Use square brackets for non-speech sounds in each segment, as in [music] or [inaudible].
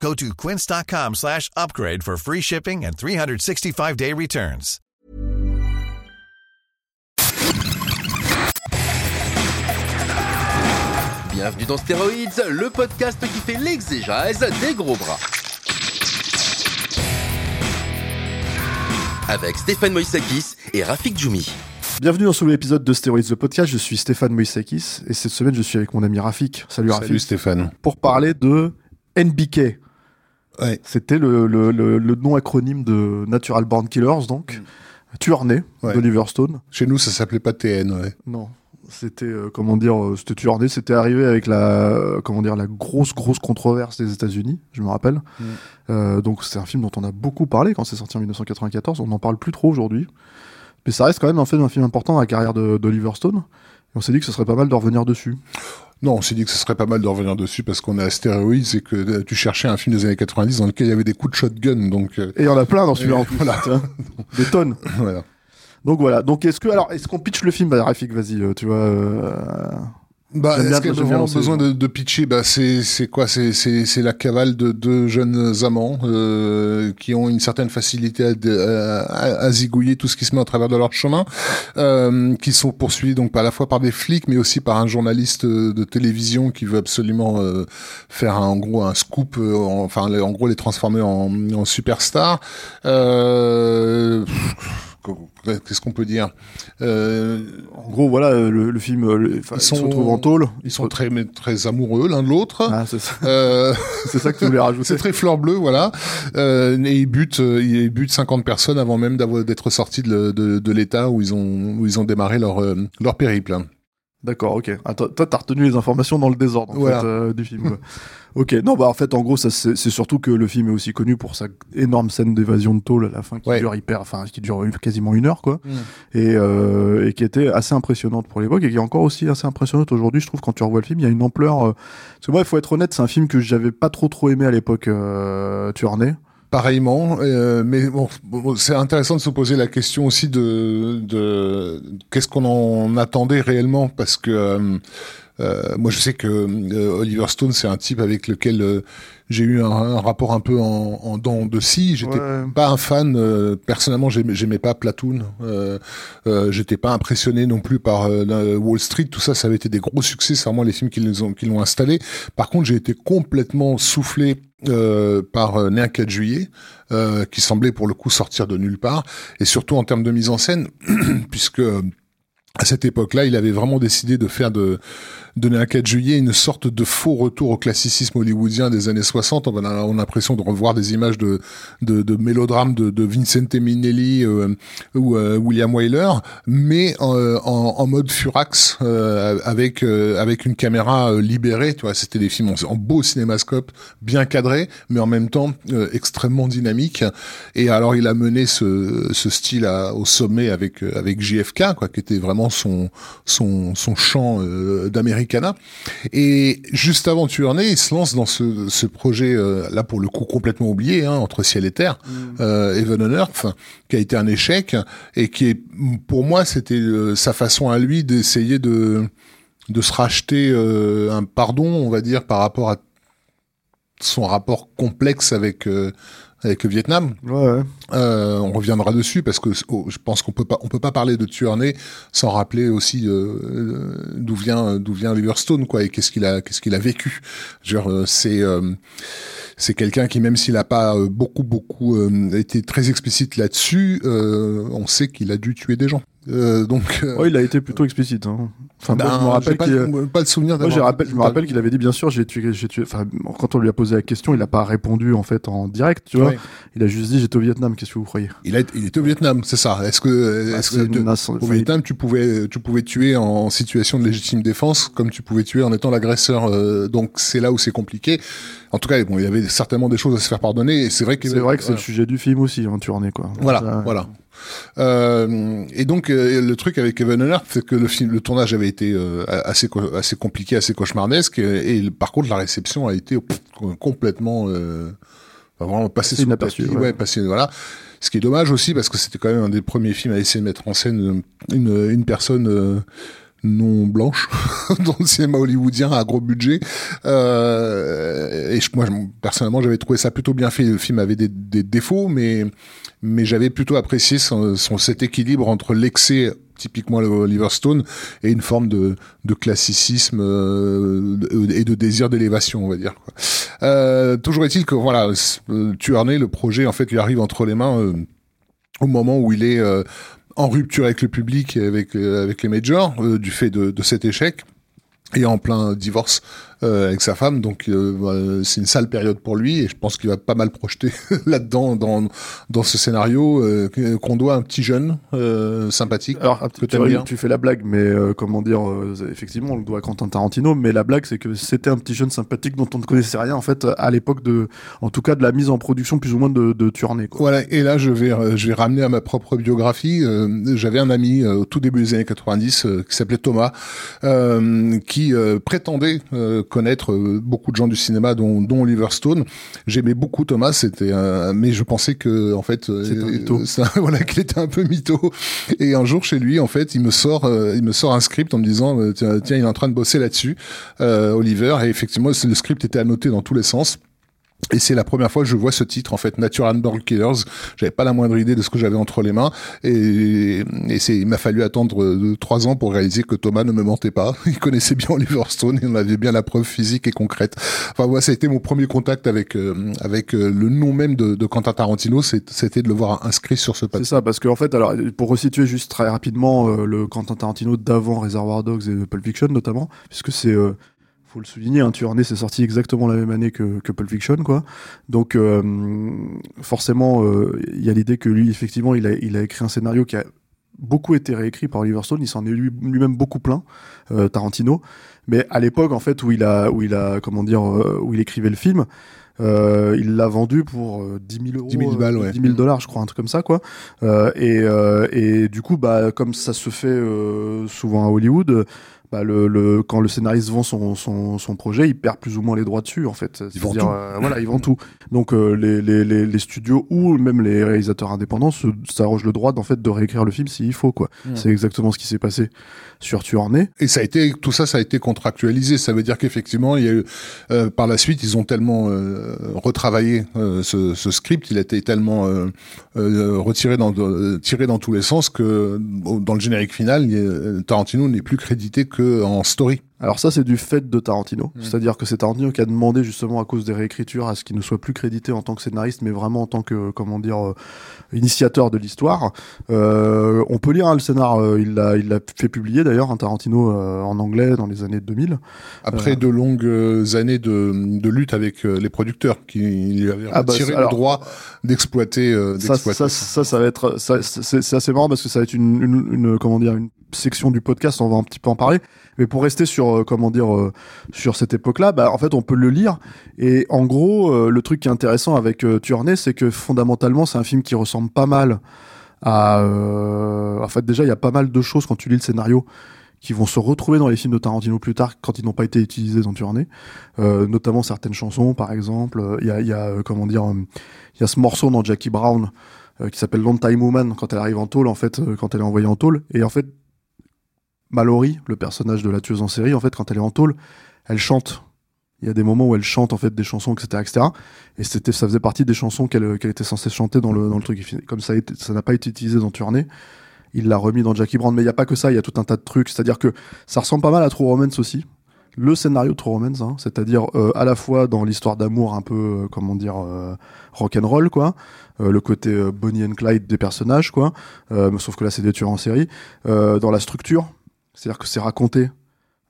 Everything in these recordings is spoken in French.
Go to quince.com slash upgrade for free shipping and 365-day returns. Bienvenue dans Stéroïdes, le podcast qui fait l'exégèse des gros bras. Avec Stéphane Moïsakis et Rafik Djoumi. Bienvenue dans ce nouvel épisode de Steroids the Podcast. Je suis Stéphane Moïsakis et cette semaine je suis avec mon ami Rafik. Salut Rafik. Salut Stéphane. Pour parler de NBK. Ouais. C'était le, le, le, le nom acronyme de Natural Born Killers, donc. Tueur né Ouais. d'Oliver Stone. Chez nous, ça s'appelait pas TN, ouais. Non. C'était, euh, comment dire, euh, c'était tueur né. C'était arrivé avec la, euh, comment dire, la grosse, grosse controverse des États-Unis, je me rappelle. Mm. Euh, donc, c'est un film dont on a beaucoup parlé quand c'est sorti en 1994. On n'en parle plus trop aujourd'hui. Mais ça reste quand même en fait un film important dans la carrière d'Oliver Stone. Et on s'est dit que ce serait pas mal de revenir dessus. Non, on s'est dit que ce serait pas mal de revenir dessus parce qu'on est à stéroïdes et que euh, tu cherchais un film des années 90 dans lequel il y avait des coups de shotgun, donc euh, Et il y en a plein dans celui-là en plus. voilà. Des tonnes. [laughs] voilà. Donc voilà. Donc est-ce que alors est-ce qu'on pitch le film bah, Rafik, vas-y, euh, tu vois. euh, Bah, est-ce vraiment lancer, besoin de, de pitcher? Bah, c'est quoi? C'est la cavale de deux jeunes amants euh, qui ont une certaine facilité à, à, à- zigouiller tout ce qui se met au travers de leur chemin, euh, qui sont poursuivis donc à la fois par des flics, mais aussi par un journaliste euh, de télévision qui veut absolument euh, faire un- en gros un scoop, euh, en- enfin en gros les transformer en, en superstar. Qu'est-ce qu'on peut dire? Euh, En gros, voilà, le, le film, euh, le- Ils ils, se sont- retrouvent en tôle. Ils sont très très amoureux l'un de l'autre. Ah, c'est ça, Euh, [laughs] c'est ça que tu voulais rajouter. c'est très fleur bleue, voilà. Et ils butent, ils butent 50 personnes avant même d'être sortis de, le- de, de l'état où ils ont où ils ont démarré leur leur périple. D'accord, ok. Attends, toi, t'as retenu les informations dans le désordre en Voilà. fait, euh, du film. quoi. [laughs] ok, non, bah en fait, en gros, ça, c'est surtout que le film est aussi connu pour sa énorme scène d'évasion de tôle à la fin qui Ouais. dure hyper, enfin, qui dure quasiment une heure, quoi. Et, euh, et qui était assez impressionnante pour l'époque et qui est encore aussi assez impressionnante aujourd'hui, je trouve, quand tu revois le film. Il y a une ampleur. euh, Parce que moi, il faut être honnête, c'est un film que j'avais pas trop trop aimé à l'époque, euh, Tuernay. Pareillement, euh, mais bon, c'est intéressant de se poser la question aussi de, de qu'est-ce qu'on en attendait réellement, parce que euh, moi je sais que euh, Oliver Stone c'est un type avec lequel euh, j'ai eu un, un rapport un peu en, en dents de scie. J'étais Ouais. pas un fan euh, personnellement, j'aimais, j'aimais pas Platoon. Euh, euh, j'étais pas impressionné non plus par euh, Wall Street. Tout ça, ça avait été des gros succès. C'est vraiment les films qui les ont qui l'ont installé. Par contre, j'ai été complètement soufflé euh, par euh, Né un 4 juillet, euh, qui semblait pour le coup sortir de nulle part, et surtout en termes de mise en scène, [clears throat] puisque euh, à cette époque-là, il avait vraiment décidé de faire de donner un 4 juillet une sorte de faux retour au classicisme hollywoodien des années 60. On a, on a l'impression de revoir des images de, de, de mélodrames de, de Vincente Minnelli euh, ou euh, William Wyler, mais en, en, mode furax euh, avec euh, avec une caméra euh, libérée. Tu vois, c'était des films en, beau cinémascope, bien cadrés, mais en même temps euh, extrêmement dynamiques. Et alors, il a mené ce, ce style à- au sommet avec avec JFK, quoi, qui était vraiment son son son chant euh, Et juste avant Tuernay, il se lance dans ce, ce projet euh, là pour le coup complètement oublié, hein, entre ciel et terre, euh, Heaven on Earth, qui a été un échec et qui est pour moi c'était sa façon à lui d'essayer de de se racheter euh, un pardon, on va dire, par rapport à son rapport complexe avec euh, avec le Vietnam. Ouais, ouais. Euh, on reviendra dessus parce que oh, je pense qu'on peut pas on peut pas parler de Tuernay sans rappeler aussi euh, euh, d'où vient d'où vient Oliver Stone quoi et qu'est-ce qu'il a qu'est-ce qu'il a vécu. Genre euh, c'est euh, c'est quelqu'un qui même s'il a pas euh, beaucoup beaucoup euh, été très explicite là-dessus, euh, on sait qu'il a dû tuer des gens. Euh, donc euh, Ouais, il a été plutôt explicite. Hein. Enfin, moi, ben, je me rappelle pas, souvenir Moi, je, rappelle, je me rappelle qu'il avait dit, bien sûr, j'ai tué, j'ai tué. Enfin, quand on lui a posé la question, il n'a pas répondu en fait en direct, tu vois. Il a juste dit, j'étais au Vietnam. Qu'est-ce que vous croyez? Il, a, il était au Vietnam, c'est ça. Est-ce que, Bah, est-ce nation- au enfin, Vietnam, tu pouvais, tu pouvais tuer en situation de légitime défense, comme tu pouvais tuer en étant l'agresseur. euh, donc c'est là où c'est compliqué. En tout cas, bon, il y avait certainement des choses à se faire pardonner. Et c'est vrai que C'est vrai que c'est le sujet du film aussi, hein, Tuernay, quoi. Voilà, Ça, voilà. Euh, et donc euh, le truc avec Kevin Hunter, c'est que le film, le tournage avait été euh, assez assez compliqué, assez cauchemardesque, et, par contre la réception a été complètement vraiment passé sous inaperçu. Ouais. passé voilà. Ce qui est dommage aussi parce que c'était quand même un des premiers films à essayer de mettre en scène une, une personne non blanche [laughs] dans le cinéma hollywoodien à gros budget. Euh, et je, moi, personnellement, j'avais trouvé ça plutôt bien fait. Le film avait des, des défauts, mais mais j'avais plutôt apprécié son, cet équilibre entre l'excès typiquement le Stone et une forme de, de classicisme euh, et de désir d'élévation on va dire. Euh, toujours est-il que voilà euh, Tuerney le projet en fait lui arrive entre les mains au moment où il est en rupture avec le public et avec, avec les majors du fait de, de cet échec et en plein divorce euh, avec sa femme, donc euh, c'est une sale période pour lui et je pense qu'il va pas mal projeter [laughs] là-dedans dans dans ce scénario euh, qu'on doit à un petit jeune euh, sympathique. Alors que tu, bien. tu fais la blague, mais euh, comment dire, effectivement on le doit à Quentin Tarantino, mais la blague c'est que c'était un petit jeune sympathique dont on ne connaissait rien en fait à l'époque de, en tout cas de la mise en production plus ou moins de, de Tuerney. Quoi. Voilà, et là je vais je vais ramener à ma propre biographie. J'avais un ami au tout début des années 90 qui s'appelait Thomas, qui prétendait connaître euh, beaucoup de gens du cinéma, dont, dont Oliver Stone. J'aimais beaucoup Thomas, c'était, mais je pensais que en fait, euh, [laughs] ça, voilà, qu'il était un peu mytho. Et un jour chez lui, en fait, il me sort, euh, il me sort un script en me disant, tiens, tiens, il est en train de bosser là-dessus, Oliver. Et effectivement, le script était annoté dans tous les sens. Et c'est la première fois que je vois ce titre en fait, Natural Born Killers. J'avais pas la moindre idée de ce que j'avais entre les mains, et, et c'est, il m'a fallu attendre euh, trois ans pour réaliser que Thomas ne me mentait pas. [laughs] Il connaissait bien Oliver Stone, et on avait bien la preuve physique et concrète. Enfin voilà, ça a été mon premier contact avec euh, avec euh, le nom même de, de Quentin Tarantino, c'était de le voir inscrit sur ce papier. C'est ça, parce qu'en fait, alors pour resituer juste très rapidement le Quentin Tarantino d'avant Reservoir Dogs et Pulp Fiction notamment, puisque c'est faut le souligner, hein, c'est sorti exactement la même année que, que Pulp Fiction, quoi. Donc euh, forcément, il euh, y a l'idée que lui, effectivement, il a, il a écrit un scénario qui a beaucoup été réécrit par Oliver Stone. Il s'en est lui-même beaucoup plein, euh, Tarantino. Mais à l'époque, en fait, où il a, où il a, comment dire, où il écrivait le film. Euh, il l'a vendu pour 10 000 euros, 10 000, balles, ouais. 10 000 dollars, je crois, un truc comme ça, quoi. et, et du coup, bah, comme ça se fait souvent à Hollywood, bah, le, le, quand le scénariste vend son, son, son, projet, il perd plus ou moins les droits dessus, en fait. Ils vendent tout. Euh, voilà, ils vendent tout. Donc euh, les, les, les, les, studios ou même les réalisateurs indépendants s'arrogent le droit, en fait, de réécrire le film s'il faut, quoi. Mmh. C'est exactement ce qui s'est passé sur Tuernay. Et ça a été, tout ça, ça a été contractualisé. Ça veut dire qu'effectivement, il y a eu, euh, par la suite, ils ont tellement euh, retravaillé euh, ce, ce, script, il a été tellement retiré dans, tiré dans tous les sens que dans le générique final, Tarantino n'est plus crédité que en story. Alors ça, c'est du fait de Tarantino. Mmh. C'est-à-dire que c'est Tarantino qui a demandé justement à cause des réécritures à ce qu'il ne soit plus crédité en tant que scénariste, mais vraiment en tant que, comment dire, euh, initiateur de l'histoire. Euh, on peut lire hein, le scénar, euh, il l'a il l'a fait publier d'ailleurs, hein, Tarantino en anglais dans les années 2000. Après de longues années de, de lutte avec les producteurs qui lui avaient ah bah, retiré le droit d'exploiter. ça, ça, ça, ça, va être, c'est assez marrant parce que ça va être une, une, une comment dire, une section du podcast, on va un petit peu en parler. Mais pour rester sur, euh, comment dire, euh, sur cette époque-là, bah, en fait, on peut le lire. Et en gros, euh, le truc qui est intéressant avec euh, Tuernay, c'est que fondamentalement, c'est un film qui ressemble pas mal à. en fait, déjà, il y a pas mal de choses quand tu lis le scénario qui vont se retrouver dans les films de Tarantino plus tard quand ils n'ont pas été utilisés dans Tuernay, euh, notamment certaines chansons par exemple. Il y a, y a comment dire, il y a ce morceau dans Jackie Brown euh, qui s'appelle Long Time Woman quand elle arrive en tôle en fait, quand elle est envoyée en tôle. Et en fait, Mallory, le personnage de la tueuse en série, en fait, quand elle est en tôle, elle chante. Il y a des moments où elle chante en fait des chansons, etc., etc. Et c'était, ça faisait partie des chansons qu'elle qu'elle était censée chanter dans le dans le truc. Comme ça, ça n'a pas été utilisé dans Tournée, il l'a remis dans Jackie Brown. Mais il y a pas que ça, il y a tout un tas de trucs. C'est-à-dire que ça ressemble pas mal à True Romance aussi. Le scénario de True Romance, hein, c'est-à-dire euh, à la fois dans l'histoire d'amour un peu, euh, comment dire, euh, rock and roll, quoi, euh, le côté Bonnie and Clyde des personnages, quoi. Sauf que là, c'est des tueurs en série. dans la structure, c'est-à-dire que c'est raconté,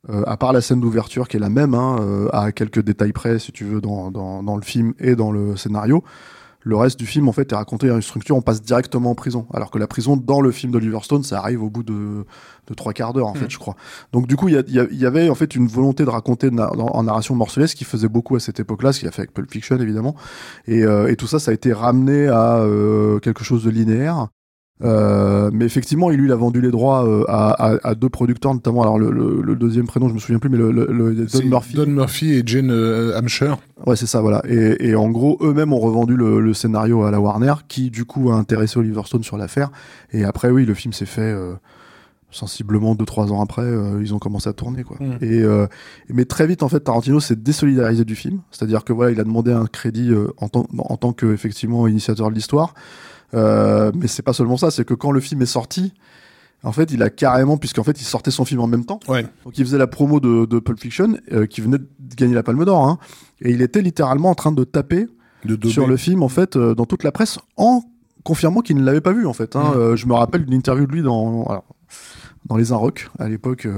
euh, à part la scène d'ouverture qui est la même, hein, euh, à quelques détails près, si tu veux, dans, dans, dans, le film et dans le scénario. Le reste du film, en fait, est raconté à une structure, on passe directement en prison. Alors que la prison, dans le film d'Oliver Stone, ça arrive au bout de, de trois quarts d'heure, en mmh. fait, je crois. Donc, du coup, il y, y, y, avait, en fait, une volonté de raconter na en narration morcelée, ce qui faisait beaucoup à cette époque-là, ce qu'il a fait avec Pulp Fiction, évidemment. Et, euh, et, tout ça, ça a été ramené à euh, quelque chose de linéaire Euh, mais effectivement, il lui il a vendu les droits euh, à, à, à, deux producteurs, notamment alors le, le, le, deuxième prénom, je me souviens plus, mais le, le Don Murphy. Don Murphy et Jane euh, Hampshire. Ouais, c'est ça, voilà. Et, et en gros, eux-mêmes ont revendu le, scénario à la Warner, qui du coup a intéressé Oliver Stone sur l'affaire. Et après, oui, le film s'est fait. Euh, sensiblement deux trois ans après euh, ils ont commencé à tourner quoi mm. et mais très vite en fait Tarantino s'est désolidarisé du film c'est-à-dire que voilà il a demandé un crédit en tant en tant que effectivement initiateur de l'histoire euh, mais c'est pas seulement ça, c'est que quand le film est sorti, en fait, il a carrément, puisqu'en fait, il sortait son film en même temps. Ouais. Donc, il faisait la promo de, de Pulp Fiction, euh, qui venait de gagner la Palme d'Or, hein, et il était littéralement en train de taper de sur le film, en fait, euh, dans toute la presse, en confirmant qu'il ne l'avait pas vu, en fait. Hein. Mm. je me rappelle d'une interview de lui dans, alors, dans les Inrocks, à l'époque,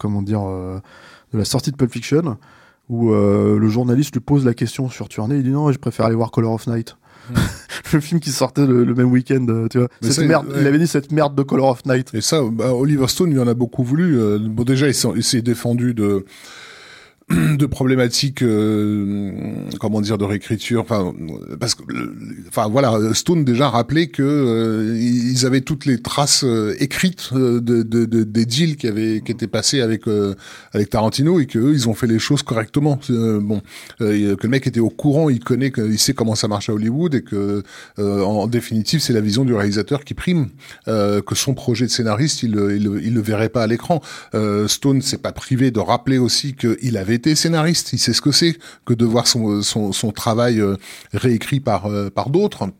comment dire, de la sortie de Pulp Fiction, où le journaliste lui pose la question sur Tournée, il dit non, je préfère aller voir Color of Night. [laughs] le film qui sortait le, même week-end, euh, tu vois. Cette merde, Il avait dit cette merde de Color of Night. Et ça, bah, Oliver Stone, il en a beaucoup voulu. Euh, bon, déjà, il s'est défendu de [clears throat] de problématiques, euh, comment dire, de réécriture. Enfin, parce que, enfin voilà, Stone déjà rappelé que euh, ils avaient toutes les traces euh, écrites de, de, de, des deals qui avaient qui étaient passés avec avec Tarantino et que eux, ils ont fait les choses correctement. bon, que le mec était au courant, il connaît, il sait comment ça marche à Hollywood et que en, définitive, c'est la vision du réalisateur qui prime. que son projet de scénariste, il, il, il le verrait pas à l'écran. Stone s'est pas privé de rappeler aussi qu'il avait été scénariste, il sait ce que c'est que de voir son, travail euh, réécrit par, euh, par d'autres.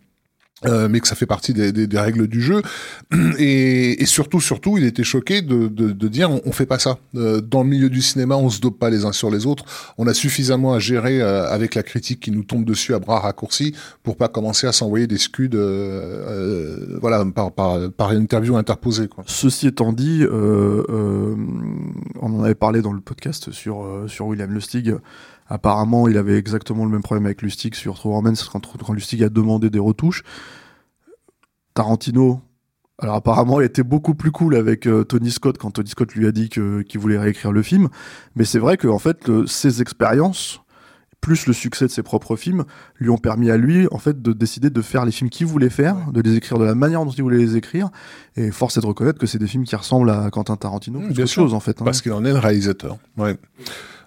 Euh, mais que ça fait partie des, des, des règles du jeu. [clears throat] Et, et, surtout, surtout, il était choqué de, de, de dire on, on, fait pas ça. Euh, dans le milieu du cinéma, on se dope pas les uns sur les autres. On a suffisamment à gérer euh, avec la critique qui nous tombe dessus à bras raccourcis pour pas commencer à s'envoyer des scuds, euh, voilà, par, par, par une interview interposée. Quoi. Ceci étant dit, on en avait parlé dans le podcast sur sur William Lustig Apparemment, il avait exactement le même problème avec Lustig sur True Romance quand, quand Lustig a demandé des retouches. Tarantino, alors apparemment, il était beaucoup plus cool avec euh, Tony Scott quand Tony Scott lui a dit qu'il voulait réécrire le film. Mais c'est vrai que en fait, ses expériences plus le succès de ses propres films lui ont permis à lui en fait de décider de faire les films qu'il voulait faire, de les écrire de la manière dont il voulait les écrire. Et force est de reconnaître que c'est des films qui ressemblent à Quentin Tarantino, mmh, chose en fait. Hein. Parce qu'il en est le réalisateur. Ouais.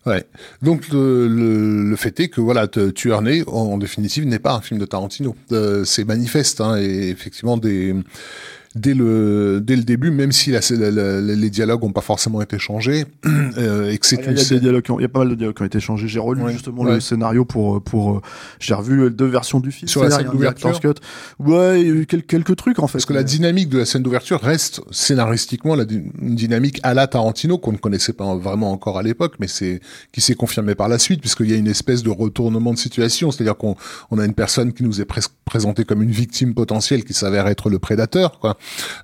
Ouais. Donc le, le, le, fait est que voilà, Tueur né, en, définitive, n'est pas un film de Tarantino. Euh, c'est manifeste, hein, et effectivement des dès le dès le début, même si la, la, les dialogues n'ont pas forcément été changés, [clears throat] euh, et que c'est ah, il y a des dialogues, il y a pas mal de dialogues qui ont été changés. J'ai relu justement le scénario pour pour j'ai revu deux versions du film. Sur la scène d'ouverture. Ouais, il y a eu quelques, quelques trucs en fait. Parce que la dynamique de la scène d'ouverture reste scénaristiquement la une dynamique à la Tarantino qu'on ne connaissait pas vraiment encore à l'époque, mais c'est qui s'est confirmé par la suite puisqu'il y a une espèce de retournement de situation, c'est-à-dire qu'on on a une personne qui nous est presque présentée comme une victime potentielle qui s'avère être le prédateur, quoi.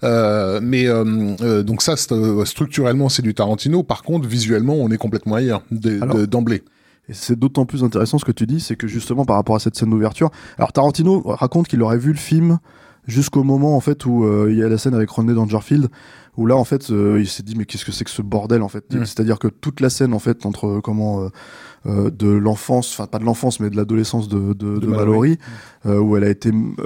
Euh, mais euh, euh, donc ça, structurellement, c'est du Tarantino. Par contre, visuellement, on est complètement ailleurs d'emblée. Et c'est d'autant plus intéressant ce que tu dis, c'est que justement par rapport à cette scène d'ouverture, alors Tarantino raconte qu'il aurait vu le film jusqu'au moment en fait où il y a la scène avec Rodney Dangerfield où là en fait il s'est dit mais qu'est-ce que c'est que ce bordel en fait? Mm. c'est-à-dire que toute la scène en fait entre comment euh, de l'enfance, enfin pas de l'enfance, mais de l'adolescence de, de, de, Mallory, euh, où elle a été euh,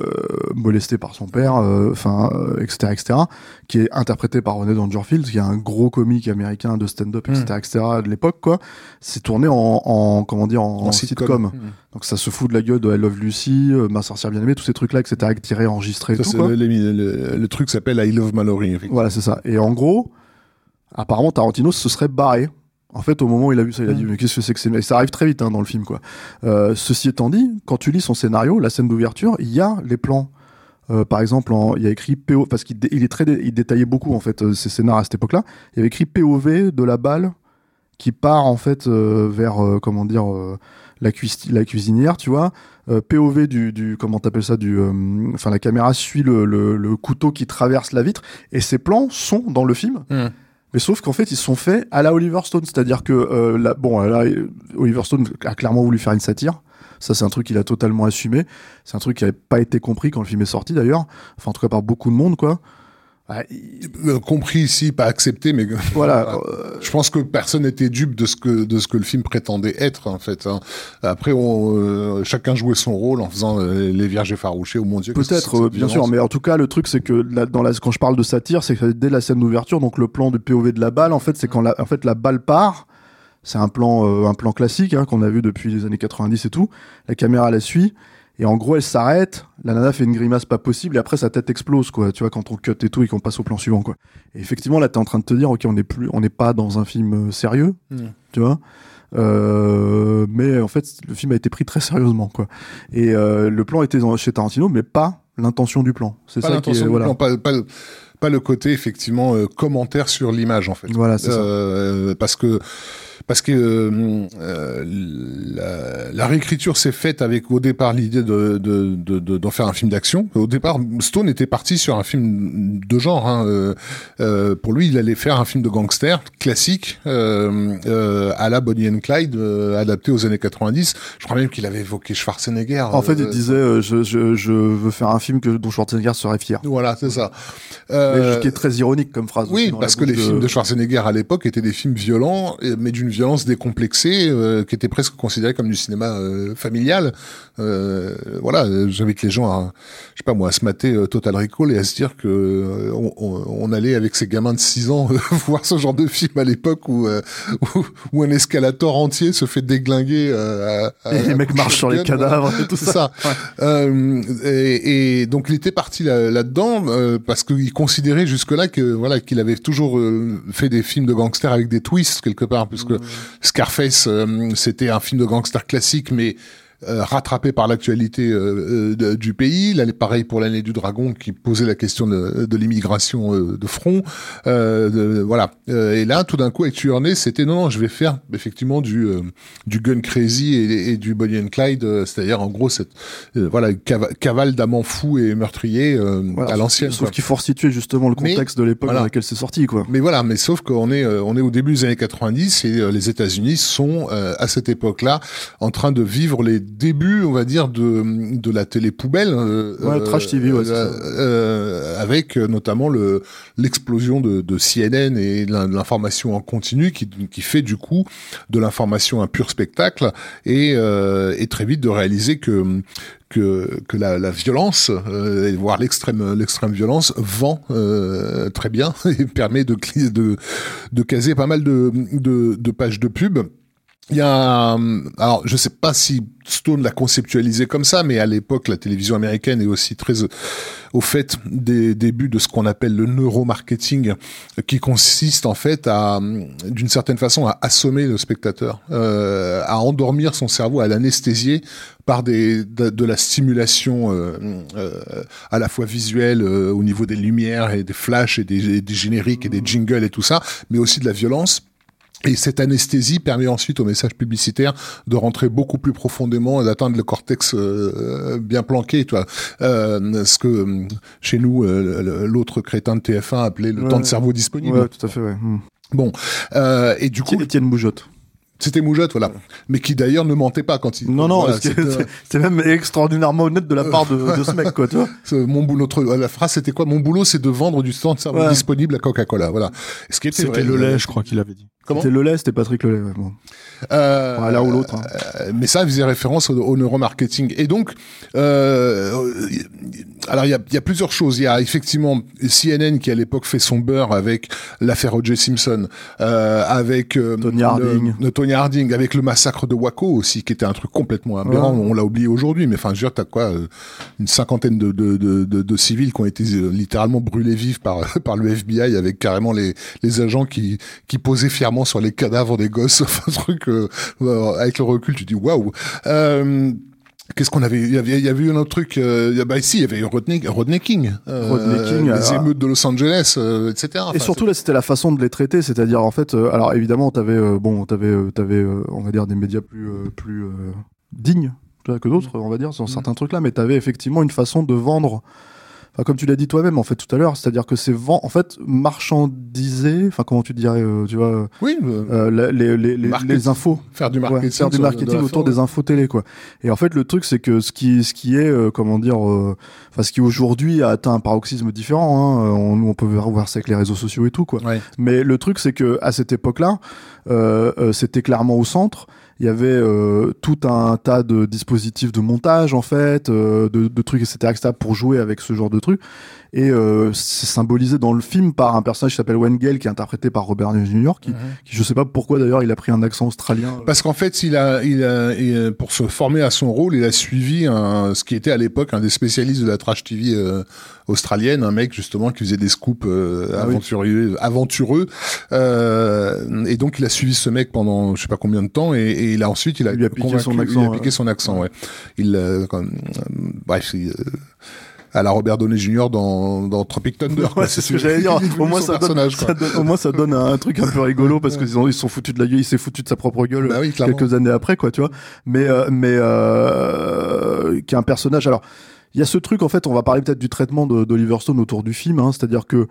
molestée par son père, enfin, etc., etc., qui est interprété par René Dangerfield, qui est un gros comique américain de stand-up, etc., hmm. etc., de l'époque, quoi. C'est tourné en, en, comment dire, en, sitcom. Donc ça se fout de la gueule de I Love Lucy, Ma sorcière bien aimée, tous ces trucs-là, etc., tirés, enregistrés. tout, le, le, le, truc s'appelle I Love Mallory. Voilà, c'est ça. Et en gros, apparemment Tarantino se serait barré en fait, au moment où il a vu ça, il a dit mm. mais qu'est-ce que c'est que c'est Ça arrive très vite hein, dans le film, quoi. Euh, ceci étant dit, quand tu lis son scénario, la scène d'ouverture, il y a les plans. Euh, par exemple, il y a écrit PO parce qu'il il est très, il détaillait beaucoup en fait euh, ses scénars à cette époque-là. Il y avait écrit POV de la balle qui part en fait vers comment dire la, la cuisinière, tu vois. POV du, du comment t'appelles ça du enfin la caméra suit le, le, couteau qui traverse la vitre et ces plans sont dans le film. Mm. Mais sauf qu'en fait, ils sont faits à la Oliver Stone. C'est-à-dire que, euh, bon, là, Oliver Stone a clairement voulu faire une satire. Ça, c'est un truc qu'il a totalement assumé. C'est un truc qui n'avait pas été compris quand le film est sorti, d'ailleurs. Enfin, en tout cas, par beaucoup de monde, quoi. Ah, il- Euh, compris ici, pas accepté, mais voilà. [laughs] Euh, je pense que personne n'était dupe de ce que de ce que le film prétendait être en fait. hein. Après, on, euh, chacun jouait son rôle en faisant euh, les vierges effarouchées. Oh mon dieu, Peut-être, bien sûr, mais en tout cas, le truc, c'est que là, dans la, quand je parle de satire, c'est que dès la scène d'ouverture, donc le plan du POV de la balle, en fait, c'est quand la, en fait, la balle part. C'est un plan, un plan classique hein, qu'on a vu depuis les années 90 et tout. La caméra la suit et en gros, elle s'arrête. La nana fait une grimace pas possible et après sa tête explose, quoi. Tu vois, quand on cut et tout et qu'on passe au plan suivant, quoi. Et effectivement, là, t'es en train de te dire, ok, on n'est plus, on n'est pas dans un film euh, sérieux, Mm. tu vois. Euh, mais en fait, le film a été pris très sérieusement, quoi. Et euh, le plan était dans- chez Tarantino, mais pas l'intention du plan. C'est ça qui est, l'intention du voilà. plan, pas, pas, le- pas le côté effectivement euh, commentaire sur l'image en fait. Voilà, c'est ça. Parce que parce que euh, euh, la, la réécriture s'est faite avec au départ l'idée de de- de- de- d'en faire un film d'action. Au départ, Stone était parti sur un film de genre. Hein. Euh, euh, pour lui, il allait faire un film de gangster classique à la Bonnie and Clyde, adapté aux années 90. Je crois même qu'il avait évoqué Schwarzenegger. En fait, il disait, je, je, je veux faire un film que, dont Schwarzenegger serait fier. Voilà, c'est ça. Mais ce qui est très ironique comme phrase. Oui, parce que les films de Schwarzenegger à l'époque étaient des films violents, mais d'une violence décomplexée, euh, qui était presque considérée comme du cinéma euh, familial. Euh, voilà, j'invite les gens à, je sais pas moi, à se mater euh, Total Recall et à se dire que on, on- on allait avec ces gamins de 6 ans [laughs] voir ce genre de film à l'époque où, où où un escalator entier se fait déglinguer. euh, à- à- Et les mecs marchent sur les cadavres et tout ça. ça. Et, et donc il était parti là- là-dedans euh, parce qu'il considérait jusque-là que voilà qu'il avait toujours euh, fait des films de gangsters avec des twists quelque part, puisque Mmh. Scarface euh, c'était un film de gangster classique, mais rattrapé par l'actualité euh, euh, de- du pays. Là, pareil pour l'année du dragon qui posait la question de, de l'immigration euh, de front. Euh, de- voilà. Euh, et là, tout d'un coup, avec Tuernay, c'était non, non, je vais faire effectivement du euh, du gun crazy et, et du Bonnie and Clyde, euh, c'est-à-dire en gros cette euh, voilà cava- cavale d'amants fous et meurtriers euh, Voilà, à l'ancienne. Sauf qu'il faut resituer justement le Mais, contexte de l'époque voilà. dans laquelle c'est sorti, quoi. Mais voilà, mais sauf qu'on est euh, on est au début des années 90 et euh, les États-Unis sont euh, à cette époque-là en train de vivre les débuts, on va dire, de de la télé poubelle. euh, Ouais, trash TV, ouais, ça. euh, avec euh, notamment le l'explosion de, de CNN et de l'information en continu qui qui fait du coup de l'information un pur spectacle et euh, et très vite de réaliser que que, que la, la violence, euh, voire l'extrême l'extrême violence, vend euh, très bien [laughs] et permet de, de, de caser pas mal de, de, de pages de pub. Il y a, euh, alors je sais pas si Stone l'a conceptualisé comme ça, mais à l'époque la télévision américaine est aussi très euh, au fait des débuts de ce qu'on appelle le neuromarketing, qui consiste en fait à, euh, d'une certaine façon, à assommer le spectateur, euh, à endormir son cerveau, à l'anesthésier par des de, la stimulation euh, à la fois visuelle au niveau des lumières et des flashs et des génériques et des jingles et tout ça, mais aussi de la violence. Et cette anesthésie permet ensuite au message publicitaire de rentrer beaucoup plus profondément et d'atteindre le cortex euh, bien planqué. Tu vois. Euh, ce que euh, chez nous, euh, l'autre crétin de TF1 appelait le Ouais. temps de cerveau disponible. Ouais, tout à fait, ouais. Hmm. Bon, euh, et du coup, Étienne Boujotte. c'était Moujotte, voilà. Mais qui d'ailleurs ne mentait pas quand il... Non, non, voilà, c'était, euh, [laughs] même extraordinairement honnête de la part de, de ce mec, quoi, tu vois. [laughs] c'est mon boulot, notre- la phrase c'était quoi? Mon boulot, c'est de vendre du temps de cerveau Ouais. disponible à Coca-Cola. Voilà. Ce qui était, le euh, lait, je crois qu'il avait dit. Comment C'était le lait, c'était Patrick Lelay, ouais, bon. Euh, l'un ou l'autre, hein. euh, mais ça faisait référence au, au neuromarketing. Et donc, euh, alors il y a, il y a plusieurs choses. Il y a effectivement CNN qui à l'époque fait son beurre avec l'affaire O.J. Simpson, avec Tony le- Harding. le Tony Harding, avec le massacre de Waco aussi, qui était un truc complètement aberrant. Ouais. On l'a oublié aujourd'hui, mais enfin, je veux dire, t'as quoi, une cinquantaine de, de, de, de, de civils qui ont été littéralement brûlés vifs par [laughs] par le FBI, avec carrément les les agents qui qui posaient fièrement sur les cadavres des gosses. [laughs] Un truc euh, euh, avec le recul, tu dis waouh. Euh, Qu'est-ce qu'on avait Il y avait, il y avait eu un autre truc. Euh, bah ici, il y avait eu Rodney, Rodney King, euh, Rodney King, les émeutes de Los Angeles, etc. Et surtout là, c'était la façon de les traiter, c'est-à-dire en fait, alors évidemment, t'avais bon, t'avais, t'avais, on va dire des médias plus, plus dignes que d'autres, on va dire, sur certains trucs là, mais t'avais effectivement une façon de vendre enfin, comme tu l'as dit toi-même en fait tout à l'heure, c'est-à-dire que c'est vend, en fait, marchandiser, enfin comment tu dirais, euh, tu vois, Oui, euh, euh, les, les, les, les infos. faire du Ouais, marketing. faire du marketing de autour des infos télé quoi. Et en fait le truc c'est que ce qui ce qui est euh, comment dire euh, enfin ce qui aujourd'hui a atteint un paroxysme différent hein, euh, on, on peut voir voir ça avec les réseaux sociaux et tout quoi. Ouais. Mais le truc c'est que à cette époque-là euh, euh, c'était clairement au centre il y avait euh, tout un tas de dispositifs de montage en fait, euh, de, de trucs etc., etc. pour jouer avec ce genre de trucs. Et euh, c'est symbolisé dans le film par un personnage qui s'appelle Wayne Gale qui est interprété par Robert Downey Jr. Qui, Mhm. qui je sais pas pourquoi d'ailleurs il a pris un accent australien. Parce qu'en fait, il a, il a, il a- pour se former à son rôle, il a suivi un, ce qui était à l'époque un des spécialistes de la trash TV euh, australienne, un mec justement qui faisait des scoops euh, Ah oui. aventureux, aventureux. Euh, et donc il a suivi ce mec pendant je sais pas combien de temps, et, et il a ensuite il a Il lui a piqué son il accent, a piqué ouais. son accent, ouais. Il, euh, comme- euh, bref. il, euh, à la Robert Downey Jr. dans, dans Tropic Thunder. Ouais, c'est ce que j'allais dire. [laughs] Au moins, ça donne, ça au moins, ça donne un truc un peu rigolo parce qu'ils ils se sont foutus de la gueule, il s'est foutu de sa propre gueule Bah oui, quelques années après, quoi, tu vois. Mais, euh, mais, euh, qui est un personnage. Alors, il y a ce truc, en fait, on va parler peut-être du traitement d'Oliver Stone autour du film, hein, c'est-à-dire que,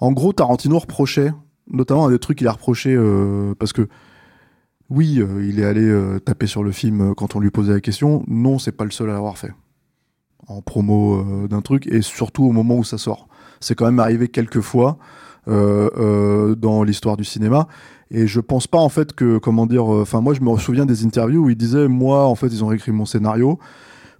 en gros, Tarantino reprochait, notamment un des trucs qu'il a reproché, euh, parce que, oui, il est allé taper sur le film quand on lui posait la question. Non, c'est pas le seul à l'avoir fait. En promo euh, d'un truc, et surtout au moment où ça sort. C'est quand même arrivé quelques fois euh, euh, dans l'histoire du cinéma. Et je pense pas en fait que, comment dire, enfin moi je me souviens des interviews où il disait, moi en fait ils ont réécrit mon scénario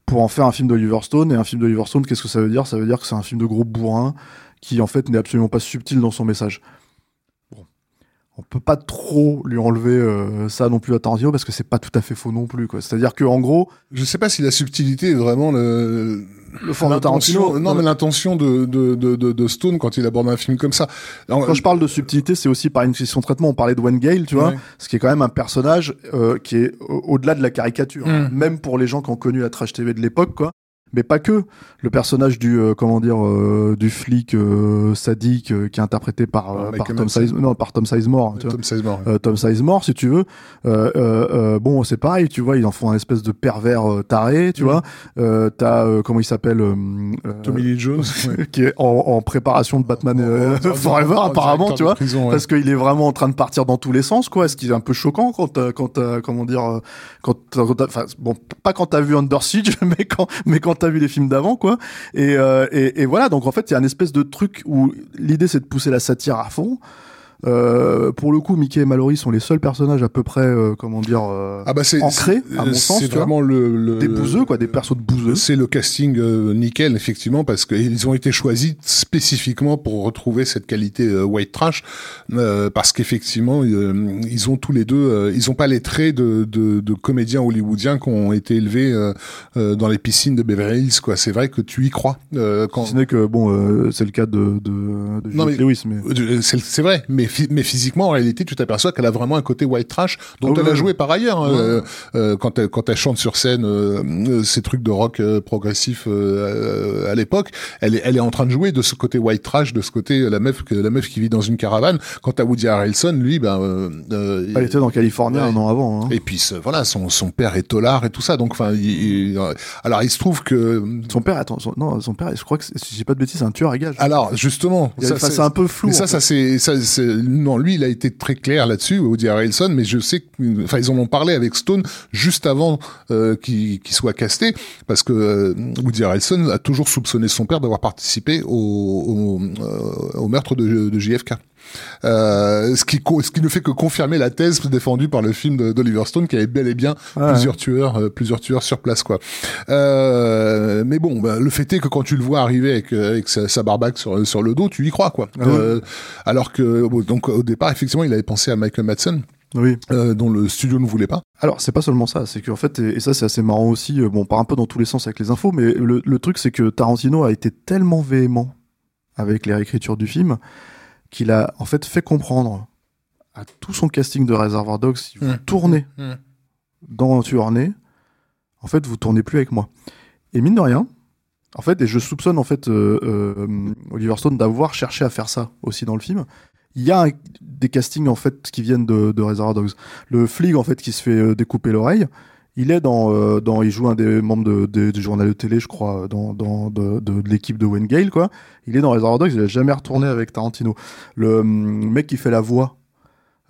pour en faire un film d'Oliver Stone. Et un film d'Oliver Stone, qu'est-ce que ça veut dire? Ça veut dire que c'est un film de gros bourrin qui en fait n'est absolument pas subtil dans son message. On peut pas trop lui enlever euh, ça non plus à Tarantino parce que c'est pas tout à fait faux non plus. quoi. C'est-à-dire que en gros, Je sais pas si la subtilité est vraiment le, le fond de l'intention- Tarantino. Non, mais l'intention de, de, de, de, Stone quand il aborde un film comme ça. Alors, Quand je parle de subtilité, c'est aussi par une question de traitement. On parlait de Wayne Gale, tu vois, ce qui est quand même un personnage euh, qui est au- au-delà de la caricature, Mm. même pour les gens qui ont connu la trash TV de l'époque, quoi. Mais pas que. Le personnage du euh, comment dire euh, du flic euh, sadique qui est interprété par, Michael par Tom. Sizemore, non par Tom Sizemore, tu vois. Tom Sizemore. ouais. Tom Sizemore, si tu veux. Bon, c'est pareil, tu vois, ils en font un espèce de pervers taré, tu Mm. vois. T'as comment il s'appelle Tommy Lee Jones. [laughs] qui est en, en préparation de Batman En- en- en- Forever en apparemment, tu vois. prison, ouais. Parce qu'il est vraiment en train de partir dans tous les sens, quoi. Ce qui est un peu choquant quand, quand, comment dire, quand, quand bon, pas quand t'as vu Under Siege, [laughs] mais quand, mais quand t'as vu les films d'avant, quoi. Et, euh, et, et voilà. Donc en fait, il y a une espèce de truc où l'idée c'est de pousser la satire à fond. Euh, pour le coup, Mickey et Mallory sont les seuls personnages à peu près, euh, comment dire, euh, Ah bah ancrés, à mon sens, C'est vraiment le, le des bouseux, quoi, des persos de bouseux. C'est le casting nickel effectivement parce qu'ils ont été choisis spécifiquement pour retrouver cette qualité white trash parce qu'effectivement ils ont tous les deux ils ont pas les traits de, de, de comédiens hollywoodiens qui ont été élevés dans les piscines de Beverly Hills quoi c'est vrai que tu y crois quand Si ce n'est que bon, c'est le cas de, de, de Non, mais- Lewis, mais c'est vrai, mais, mais physiquement, en réalité, tu t'aperçois qu'elle a vraiment un côté white trash dont Ah elle a joué par ailleurs. hein, Ouais. euh, euh, quand, elle, quand elle chante sur scène euh, euh, ces trucs de rock euh, progressif à l'époque, elle est, elle est en train de jouer de ce côté white trash, de ce côté la meuf, la meuf qui vit dans une caravane. Quant à Woody Harrelson, lui, ben, euh, euh, elle était dans Californie Ouais. un an avant. Hein. et puis voilà, son, son père est tolard et tout ça. Donc, enfin, il- il- alors il se trouve que Son père, attends, son- non, son père, je crois que si j'ai pas de bêtises, c'est un tueur à gages. alors justement, Il c'est un peu flou. Mais ça, en ça c'est, ça, c'est, non, lui, il a été très clair là-dessus, Woody Harrelson, mais je sais que, enfin, ils en ont parlé avec Stone juste avant euh, qu'il, soit casté, parce que euh, Woody Harrelson a toujours soupçonné son père d'avoir participé au, euh, meurtre de, de JFK. Euh, ce qui ce qui ne fait que confirmer la thèse défendue par le film d'Oliver Stone qui avait bel et bien Ouais, plusieurs tueurs euh, plusieurs tueurs sur place quoi euh, mais bon bah, le fait est que quand tu le vois arriver avec avec sa, sa barbaque sur sur le dos tu y crois quoi Ah ouais. Euh, alors que bon, donc au départ effectivement il avait pensé à Michael Madsen Oui. euh, dont le studio ne voulait pas Alors, c'est pas seulement ça, c'est qu'en fait, et, et ça, c'est assez marrant aussi, euh, bon, on part un peu dans tous les sens avec les infos, mais le, le truc, c'est que Tarantino a été tellement véhément avec les réécritures du film qu'il a, en fait, fait comprendre à tout son casting de Reservoir Dogs, si vous Mm. tournez Mm. dans Tuornay, en fait, vous tournez plus avec moi. Et mine de rien, en fait, et je soupçonne, en fait, euh, euh, Oliver Stone d'avoir cherché à faire ça aussi dans le film. Il y a des castings, en fait, qui viennent de, de Reservoir Dogs le flic en fait qui se fait euh, découper l'oreille Il est dans, euh, dans, il joue un des membres de, du journal de télé, je crois, dans, dans de, de, de l'équipe de Wayne Gale, quoi. Il est dans Reservoir Dogs, il a jamais retourné avec Tarantino. Le hum, mec qui fait la voix,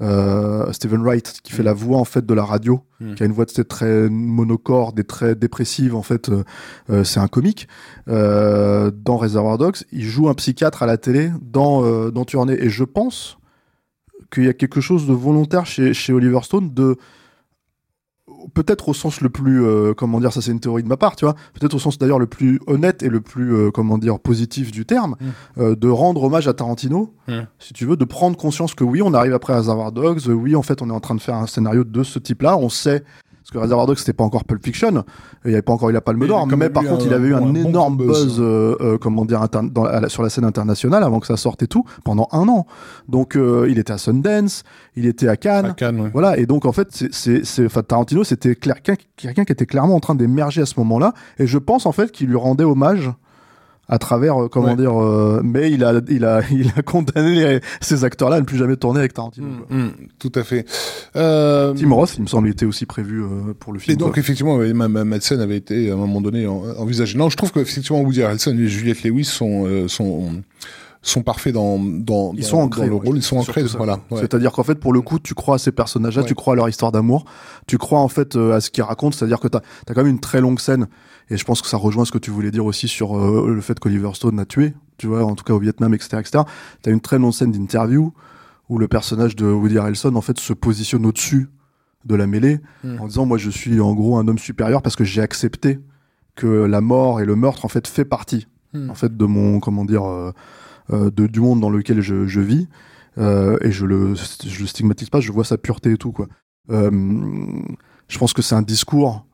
euh, Steven Wright, qui fait la voix en fait de la radio, Mm. qui a une voix très monocorde et très dépressive en fait. euh, euh, c'est un comique. Euh, dans Reservoir Dogs, il joue un psychiatre à la télé dans euh, dans. Et je pense qu'il y a quelque chose de volontaire chez chez Oliver Stone de peut-être au sens le plus euh, comment dire ça c'est une théorie de ma part tu vois. Peut-être au sens d'ailleurs le plus honnête et le plus euh, comment dire positif du terme euh, de rendre hommage à Tarantino. Mm. si tu veux de prendre conscience que oui on arrive après Reservoir Dogs euh, oui en fait on est en train de faire un scénario de ce type là on sait parce que Reservoir Dogs c'était pas encore Pulp Fiction il n'y avait pas encore eu la Palme d'Or mais par contre un- il avait eu un, énorme buzz. buzz euh, euh, comment dire inter- dans- à la- sur la scène internationale avant que ça sorte et tout pendant un an donc euh, il était à Sundance il était à Cannes À Cannes, ouais. voilà, et donc en fait, c'est- enfin, Tarantino, c'était quelqu'un qui était clairement en train d'émerger à ce moment-là, et je pense en fait qu'il lui rendait hommage à travers, euh, comment Ouais. dire, euh, mais il a, il a, [laughs] il a condamné les- ces acteurs-là à ne plus jamais tourner avec Tarantino. quoi. Mm, mm, tout à fait. Euh, Tim Roth, il me semble, était aussi prévu euh, pour le film. Et donc quoi. effectivement, ouais, ma, ma, ma scène avait été à un moment donné en- envisagée. Non, je trouve qu'effectivement Woody Harrelson et Juliette Lewis sont euh, sont sont parfaits dans dans ils dans- sont ancrés, dans le ouais, rôle, ils sont ancrés, ça. voilà. ouais. C'est-à-dire qu'en fait, pour le coup, tu crois à ces personnages-là, Ouais. tu crois à leur histoire d'amour, tu crois en fait euh, à ce qu'ils racontent, c'est-à-dire que tu as, quand même une très longue scène, et je pense que ça rejoint ce que tu voulais dire aussi sur euh, le fait qu'Oliver Stone l'a tué, tu vois, en tout cas au Vietnam, etc. etc. Tu as une très longue scène d'interview où le personnage de Woody Harrelson en fait se positionne au-dessus de la mêlée Mm. en disant moi je suis en gros un homme supérieur parce que j'ai accepté que la mort et le meurtre en fait fait partie Mm. en fait de mon comment dire euh, euh, de, du monde dans lequel je, je vis et je le je le stigmatise pas je vois sa pureté et tout quoi je pense que c'est un discours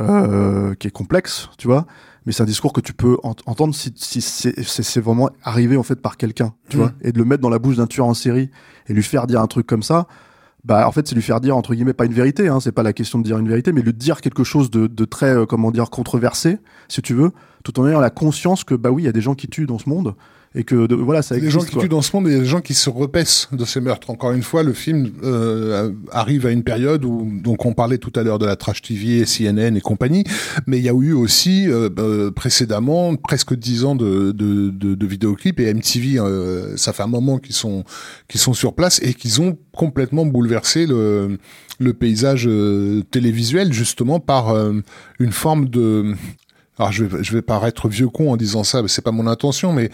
euh, qui est complexe tu vois. Mais c'est un discours que tu peux ent- entendre si, si c'est vraiment arrivé en fait par quelqu'un tu Mm. vois. Et de le mettre dans la bouche d'un tueur en série et lui faire dire un truc comme ça bah en fait c'est lui faire dire entre guillemets pas une vérité hein, c'est pas la question de dire une vérité mais lui dire quelque chose de, de très euh, comment dire controversé si tu veux tout en ayant la conscience que bah oui il y a des gens qui tuent dans ce monde et que de- voilà ça Les existe gens qui quoi. tuent dans ce monde et les gens qui se repaissent de ces meurtres. Encore une fois, le film euh, arrive à une période où, donc on parlait tout à l'heure de la trash TV, CNN et compagnie, mais il y a eu aussi euh, euh, précédemment presque dix ans de, de, de, de vidéoclips et MTV, euh, ça fait un moment qu'ils sont qu'ils sont sur place et qu'ils ont complètement bouleversé le le paysage euh, télévisuel justement par euh, une forme de alors je vais, je vais paraître vieux con en disant ça, c'est pas mon intention, mais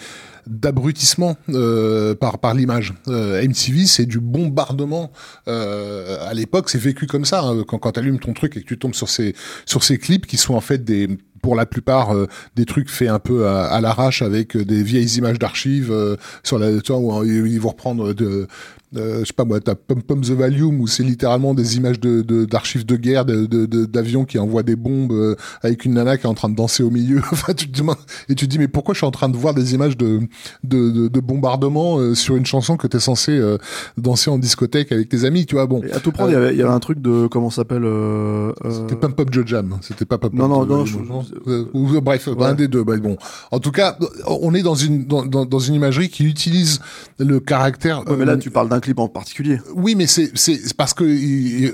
d'abrutissement euh, par par l'image. Euh, MTV, c'est du bombardement. Euh, à l'époque, c'est vécu comme ça. hein. quand quand t'allumes ton truc et que tu tombes sur ces sur ces clips qui sont en fait des pour la plupart euh, des trucs faits un peu à, à l'arrache avec euh, des vieilles images d'archives euh, sur la tu vois, où ils vont reprendre de euh, je sais pas moi, t'as Pum Pum the Valium où c'est littéralement des images de de- d'archives de, guerre, de de- de- d'avions qui envoient des bombes euh, avec une nana qui est en train de danser au milieu. [laughs] enfin, tu te demandes- et tu te dis mais pourquoi je suis en train de voir des images de de, de, de bombardement euh, sur une chanson que t'es censé euh, danser en discothèque avec tes amis, tu vois Bon, Et à tout prendre il y avait- y, avait un truc de comment s'appelle euh, euh, c'était Pump Up Joe Jam, c'était pas Pump Non, Up non, the non, je- Euh, ou- bref, un des deux. Bah, bon, en tout cas, on est dans une dans, dans, dans une imagerie qui utilise le caractère. ouais, mais là tu parles d'un clip en particulier oui, mais c'est parce que il,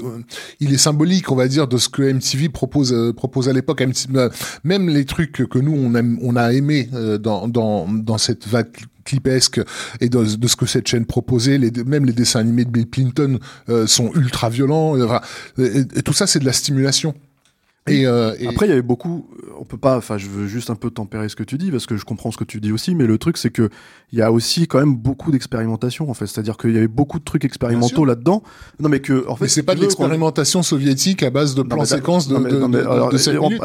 il- est symbolique, on va dire, de ce que MTV propose euh, propose à l'époque. Euh, Même les trucs que nous on aime, on a aimé euh, dans dans dans cette vague clipesque et de, ce que cette chaîne proposait, les, même les dessins animés de Bill Clinton euh, sont ultra violents. et tout ça, c'est de la stimulation. Et, euh, et- Après, il y avait beaucoup. On peut pas. Enfin, je veux juste un peu tempérer ce que tu dis parce que je comprends ce que tu dis aussi. Mais le truc, c'est que il y a aussi quand même beaucoup d'expérimentation en fait. C'est-à-dire qu'il y avait beaucoup de trucs expérimentaux là-dedans. Non, mais que en fait, mais c'est pas de l'expérimentation soviétique à base de plans séquences de,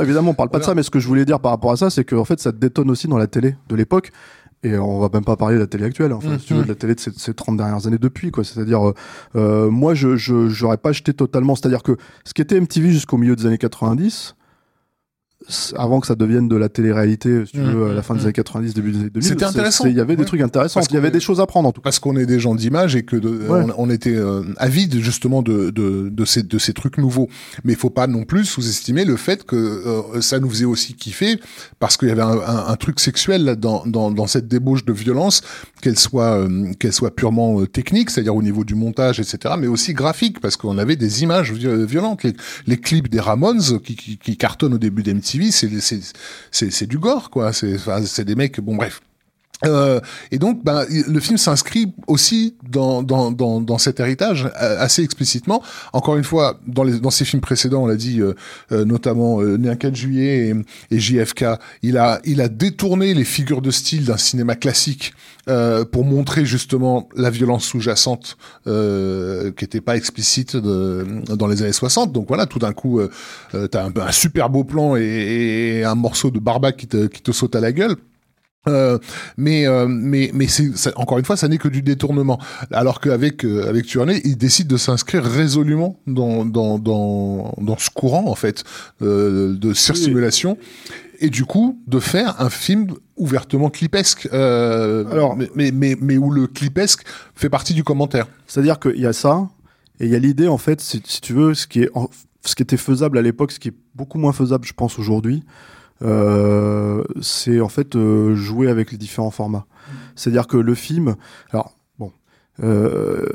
évidemment, on parle pas de ça, mais ce que je voulais dire par rapport à ça, c'est qu'en fait, ça détonne aussi dans la télé de l'époque. Et on va même pas parler de la télé actuelle, enfin, Mm, si tu veux, mm. de la télé de ces, ces 30 dernières années depuis, quoi. C'est-à-dire, euh, euh, moi, je, je, j'aurais pas jeté totalement. C'est-à-dire que ce qui était MTV jusqu'au milieu des années 90, avant que ça devienne de la télé-réalité, si tu Mmh, veux, à la fin des mmh. années 90, début des années 2000. C'était intéressant. Il y avait des trucs intéressants. Parce Il y avait des choses à prendre en tout cas. parce qu'on est des gens d'image et que de- Ouais. on, on était euh, avides justement de, de, de, ces, de ces trucs nouveaux. Mais il faut pas non plus sous-estimer le fait que euh, ça nous faisait aussi kiffer parce qu'il y avait un, un, un truc sexuel là, dans, dans, dans cette débauche de violence, qu'elle soit, euh, qu'elle soit purement technique, c'est-à-dire au niveau du montage, etc., mais aussi graphique parce qu'on avait des images vi- violentes. Les, les clips des Ramones qui, qui, qui cartonnent au début d'MTV, c'est du gore quoi. C'est des mecs bon bref. Euh, et donc, ben, le film s'inscrit aussi dans, dans, dans, dans cet héritage euh, assez explicitement. Encore une fois, dans, les, dans ses films précédents, on l'a dit, euh, euh, notamment euh, Né un 4 juillet et, JFK, il a, il a détourné les figures de style d'un cinéma classique pour montrer justement la violence sous-jacente qui n'était pas explicite de, dans les années 60. Donc voilà, tout d'un coup, euh, t'as un, un super beau plan et, et un morceau de barbac qui te, qui te saute à la gueule. Euh, mais euh, mais mais c'est ça- encore une fois ça n'est que du détournement. Alors qu'avec euh, avec Tuernay il décide de s'inscrire résolument dans dans dans dans ce courant en fait euh, de surstimulation et du coup de faire un film ouvertement clipesque. Euh, Alors- mais, mais mais mais où le clipesque fait partie du commentaire. C'est-à-dire qu'il y a ça, et il y a l'idée, en fait, si, si tu veux, ce qui, est en- ce qui était faisable à l'époque, ce qui est beaucoup moins faisable, je pense, aujourd'hui, euh, c'est en fait euh, jouer avec les différents formats. C'est-à-dire que le film, alors, bon, euh,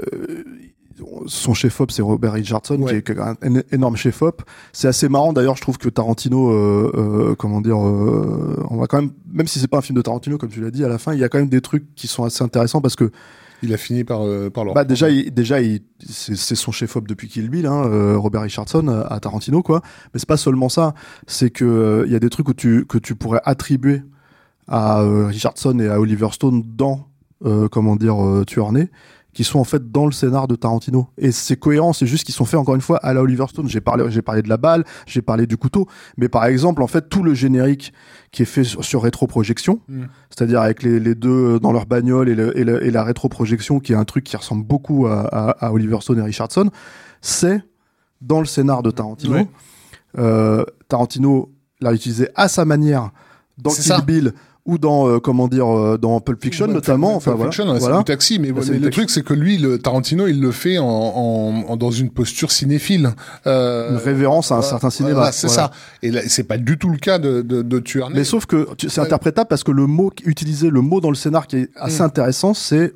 son chef-op, c'est Robert Richardson, Ouais. qui est un, un énorme chef-op. C'est assez marrant, d'ailleurs, je trouve que Tarantino, euh, euh, comment dire, euh, on va quand même, même si c'est pas un film de Tarantino, comme tu l'as dit, à la fin, il y a quand même des trucs qui sont assez intéressants parce que il a fini par euh, par leur bah déjà, il, déjà, il, c'est son chef-op depuis Kill Bill, hein, euh, Robert Richardson à, à Tarantino, quoi. Mais c'est pas seulement ça. C'est que euh, il y a des trucs où tu, que tu pourrais attribuer à euh, Richardson et à Oliver Stone dans, euh, comment dire, euh, Tuernay, qui sont en fait dans le scénar de Tarantino. Et c'est cohérent, c'est juste qu'ils sont faits encore une fois à la Oliver Stone. J'ai parlé, j'ai parlé de la balle, j'ai parlé du couteau, mais par exemple, en fait, tout le générique qui est fait sur, sur rétroprojection, Mm. c'est-à-dire avec les, les deux dans leur bagnole et, le- et, le- et la rétroprojection, qui est un truc qui ressemble beaucoup à, à- à Oliver Stone et Richardson, c'est dans le scénar de Tarantino. Euh, Tarantino l'a utilisé à sa manière dans Kill ça. Bill ou dans euh, comment dire euh, dans Pulp Fiction Ouais, notamment. Pulp Enfin voilà. Fiction, Voilà. du taxi, mais, mais le taxi. truc c'est que lui, le Tarantino, il le fait en, en, en- dans une posture cinéphile. Euh, Une révérence à un certain cinéma. Voilà, c'est Voilà. ça. Et là, c'est pas du tout le cas de, de, de Tuernay. Mais sauf que c'est interprétable parce que le mot utilisé, le mot dans le scénar qui est assez Mm. intéressant, c'est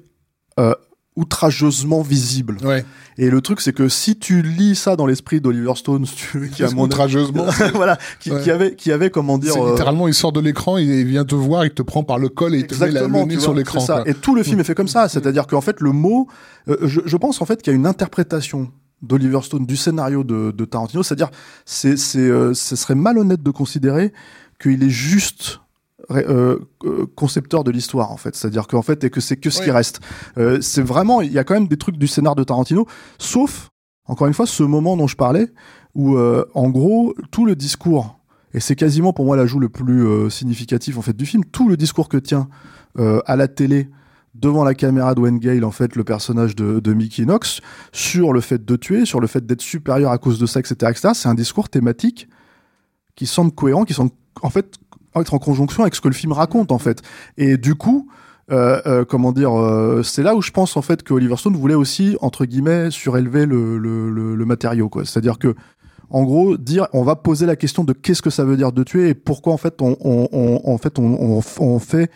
euh, outrageusement visible. Ouais. Et le truc, c'est que si tu lis ça dans l'esprit d'Oliver Stone, tu qui a mon outrageusement. [laughs] voilà, qui, Ouais. qui avait, qui avait comment dire, euh, littéralement, il sort de l'écran, il vient te voir, il te prend par le col et il te met la- le nez sur l'écran. Et tout le film est fait comme ça, c'est-à-dire qu'en fait le mot, euh, je, je pense en fait qu'il y a une interprétation d'Oliver Stone du scénario de, de Tarantino, c'est-à-dire c'est, c'est, euh, ce serait malhonnête de considérer qu'il est juste euh, euh, concepteur de l'histoire en fait, c'est-à-dire qu'en fait et que c'est que ce qui reste. Euh, c'est vraiment, il y a quand même des trucs du scénar de Tarantino, sauf encore une fois ce moment dont je parlais où euh, en gros tout le discours et c'est quasiment pour moi l'ajout le plus significatif en fait du film. Tout le discours que tient à la télé devant la caméra de Wayne Gale, en fait, le personnage de, de Mickey Knox, sur le fait de tuer, sur le fait d'être supérieur à cause de ça, etc., etc. C'est un discours thématique qui semble cohérent, qui semble en fait être en conjonction avec ce que le film raconte en fait. Et du coup, euh, euh, comment dire, euh, c'est là où je pense en fait que Oliver Stone voulait aussi entre guillemets surélever le, le, le, matériau. C'est-à-dire que en gros, dire, on va poser la question de qu'est-ce que ça veut dire de tuer et pourquoi en fait on fait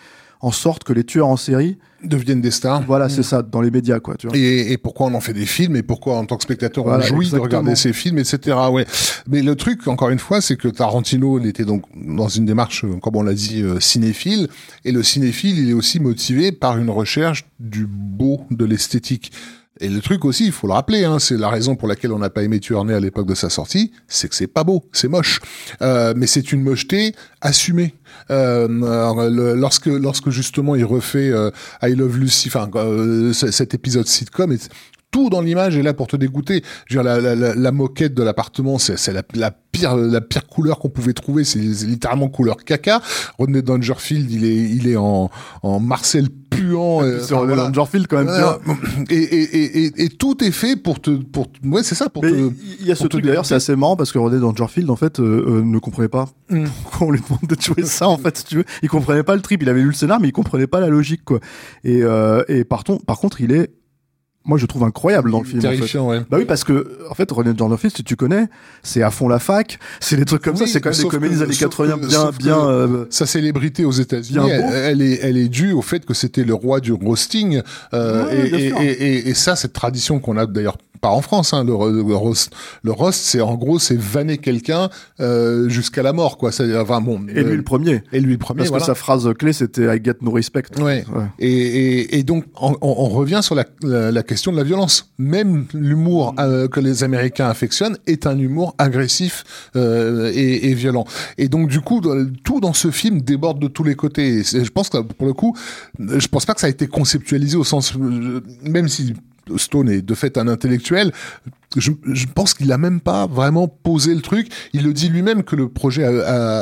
en sorte que les tueurs en série, Deviennent des stars. voilà, c'est ça, dans les médias, quoi. Tu vois. Et, et pourquoi on en fait des films et pourquoi en tant que spectateur Voilà, on jouit exactement. de regarder ces films, etc. Ouais. Mais le truc, encore une fois, c'est que Tarantino, il était donc dans une démarche, comme on l'a dit, euh, cinéphile. Et le cinéphile, il est aussi motivé par une recherche du beau, de l'esthétique. Et le truc aussi, il faut le rappeler, hein, c'est la raison pour laquelle on n'a pas aimé Tuernay à l'époque de sa sortie, c'est que c'est pas beau, c'est moche. Euh, mais c'est une mocheté assumée. Euh, lorsque, lorsque justement il refait euh, I Love Lucy, enfin euh, cet épisode sitcom, tout dans l'image est là pour te dégoûter. Je veux dire, la, la, la, la moquette de l'appartement, c'est la, la pire la pire couleur qu'on pouvait trouver, c'est littéralement couleur caca. Rodney Dangerfield, il est il est en en Marcel puant. euh, C'est enfin, Rodney voilà. Dangerfield quand même. et, et, et, et, tout est fait pour te pour ouais c'est ça pour il y a ce truc d'ailleurs, c'est assez marrant parce que Rodney Dangerfield en fait euh, euh, ne comprenait pas Mm. pourquoi on lui demande de jouer ça en fait si tu veux. Il comprenait pas le trip, il avait lu le scénar mais il comprenait pas la logique quoi. Et euh, et par, ton- par contre il est, moi je trouve incroyable dans le film. en fait. terrifiant ouais. Bah oui, parce que, en fait, Rodney Dangerfield, si tu connais, c'est à fond la fac, c'est des trucs comme ça, c'est quand même des comédies des années sauf 80 que- bien, bien, euh, Sa célébrité aux États-Unis, elle, elle est, elle est due au fait que c'était le roi du roasting. Euh, Ouais, et, et- et ça, cette tradition qu'on a d'ailleurs pas en France, hein, le, le roast, le roast, c'est en gros, c'est vanner quelqu'un euh, jusqu'à la mort, quoi. C'est enfin bon. et lui euh, le premier. et lui le premier, Parce voilà. que sa phrase clé, c'était I get no respect. Ouais. Ouais. Et, et, et donc, on, on- on revient sur la, la, la question de la violence. Même l'humour euh, que les Américains affectionnent est un humour agressif et, et violent. Et donc, du coup, tout dans ce film déborde de tous les côtés. Et je pense que pour le coup, je pense pas que ça a été conceptualisé au sens, même si Stone est de fait un intellectuel, je, je pense qu'il a même pas vraiment posé le truc. Il le dit lui-même que le projet a,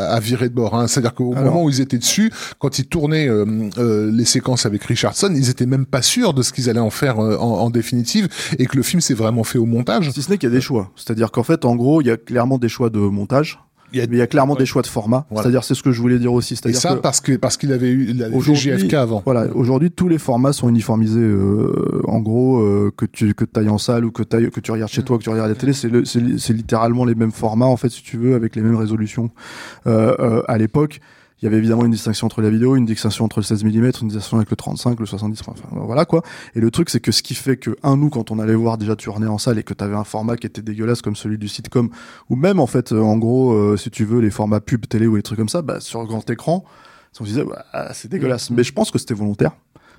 a- a viré de bord. Hein. C'est-à-dire qu'au Alors- moment où ils étaient dessus, quand ils tournaient euh, euh, les séquences avec Richardson, ils étaient même pas sûrs de ce qu'ils allaient en faire euh, en, en définitive, et que le film s'est vraiment fait au montage. Si ce n'est qu'il y a des choix. C'est-à-dire qu'en fait, en gros, il y a clairement des choix de montage, Il y a- mais il y a clairement des choix de format. Voilà. C'est-à-dire, c'est ce que je voulais dire aussi. Et C'est-à-dire ça que parce que parce qu'il avait eu il avait fait JFK avant. Voilà, aujourd'hui tous les formats sont uniformisés. euh, en gros, euh, que tu que ailles en salle ou que t'ailles- que tu regardes chez toi, que tu regardes à la télé, c'est le- c'est li- c'est littéralement les mêmes formats en fait, si tu veux, avec les mêmes résolutions. Euh, euh, à l'époque, il y avait évidemment une distinction entre la vidéo, une distinction entre le 16 mm, une distinction avec le 35, le 70, enfin voilà quoi. Et le truc, c'est que ce qui fait que un nous, quand on allait voir déjà tourner en salle et que t'avais un format qui était dégueulasse comme celui du sitcom, ou même en fait, euh, en gros, euh, si tu veux, les formats pub télé ou des trucs comme ça, bah, sur grand écran, on se disait, bah, c'est dégueulasse. Mais je pense que c'était volontaire.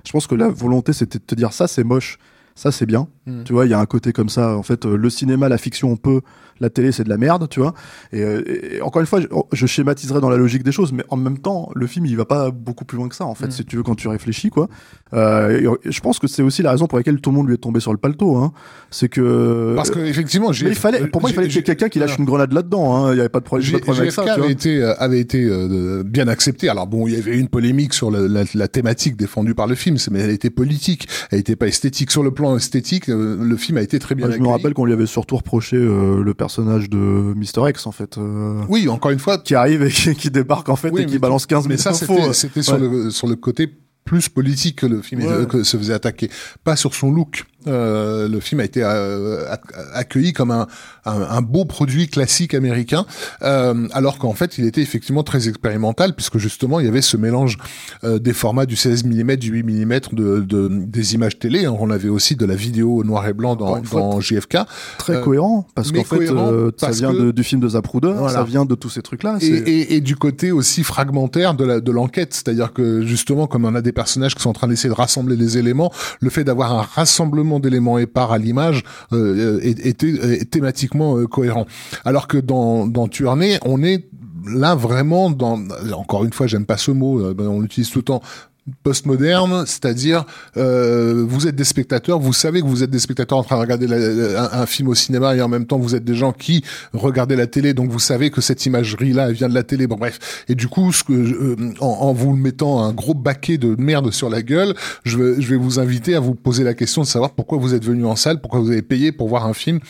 Je pense que la volonté, c'était de te dire ça, c'est moche, ça, c'est bien. Mm. Tu vois, il y a un côté comme ça. En fait, euh, le cinéma, la fiction, on peut. La télé, c'est de la merde, tu vois. Et, euh, et encore une fois, je, je schématiserai dans la logique des choses, mais en même temps, le film, il va pas beaucoup plus loin que ça, en fait, Mm. si tu veux, quand tu réfléchis, quoi. Euh, et je pense que c'est aussi la raison pour laquelle tout le monde lui est tombé sur le paletot. Hein. C'est que. Parce que effectivement, Mais il fallait, pour moi, il fallait ait quelqu'un qui lâche une grenade là-dedans. Hein. Il y avait pas de problème, pas de problème avec ça. Avait été, euh, avait été euh, bien accepté. Alors bon, il y avait une polémique sur la, la- la thématique défendue par le film, mais elle était politique, elle était pas esthétique. Sur le plan esthétique, euh, le film a été très bien Moi, je me rappelle qu'on lui avait surtout reproché le personnage de Mr. X, en fait. euh, Oui, encore une fois, qui arrive et qui, qui débarque en fait Oui, et qui balance 15 mais 000 ça infos. c'était sur le sur le côté plus politique que le film Ouais. que se faisait attaquer, pas sur son look. Euh, le film a été euh, ac- accueilli comme un, un, un beau produit classique américain, euh, alors qu'en fait il était effectivement très expérimental puisque justement il y avait ce mélange euh, des formats du 16 mm, du 8 mm de, de des images télé. hein. On avait aussi de la vidéo noir et blanc dans, dans JFK. Très Euh, cohérent, parce qu'en fait, euh, ça vient que- de- du film de Zapruder, Voilà. ça vient de tous ces trucs-là. Et, et, et du côté aussi fragmentaire de la de l'enquête, c'est-à-dire que justement, comme on a des personnages qui sont en train d'essayer de rassembler les éléments, le fait d'avoir un rassemblement d'éléments épars à l'image euh, était thématiquement euh, cohérent. Alors que dans dans on est là vraiment dans encore une fois, j'aime pas ce mot, euh, on l'utilise tout le temps postmoderne, c'est-à-dire euh, vous êtes des spectateurs, vous savez que vous êtes des spectateurs en train de regarder un, film au cinéma et en même temps vous êtes des gens qui regardaient la télé, donc vous savez que cette imagerie-là vient de la télé. Bon bref, et du coup, ce que euh, en, vous mettant un gros baquet de merde sur la gueule, je vais, vous inviter à vous poser la question de savoir pourquoi vous êtes venu en salle, pourquoi vous avez payé pour voir un film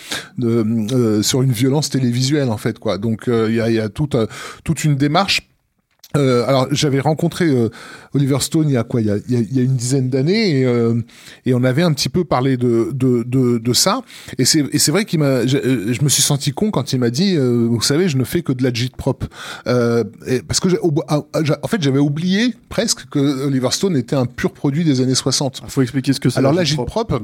euh, sur une violence télévisuelle en fait quoi. Donc euh, il y a, y a toute euh, toute une démarche. Euh, alors j'avais rencontré euh, Oliver Stone il y a quoi? Il y a, il y a- une dizaine d'années et, euh, et on avait un petit peu parlé de de, de, de ça. Et c'est et c'est vrai qu'il m'a je, je me suis senti con quand il m'a dit euh, vous savez je ne fais que de la prop euh, et- parce que j'ai- au- ah, ah, j'ai- en fait j'avais oublié presque que Oliver Stone était un pur produit des années 60 Il faut expliquer ce que c'est. alors la gîte gîte propre,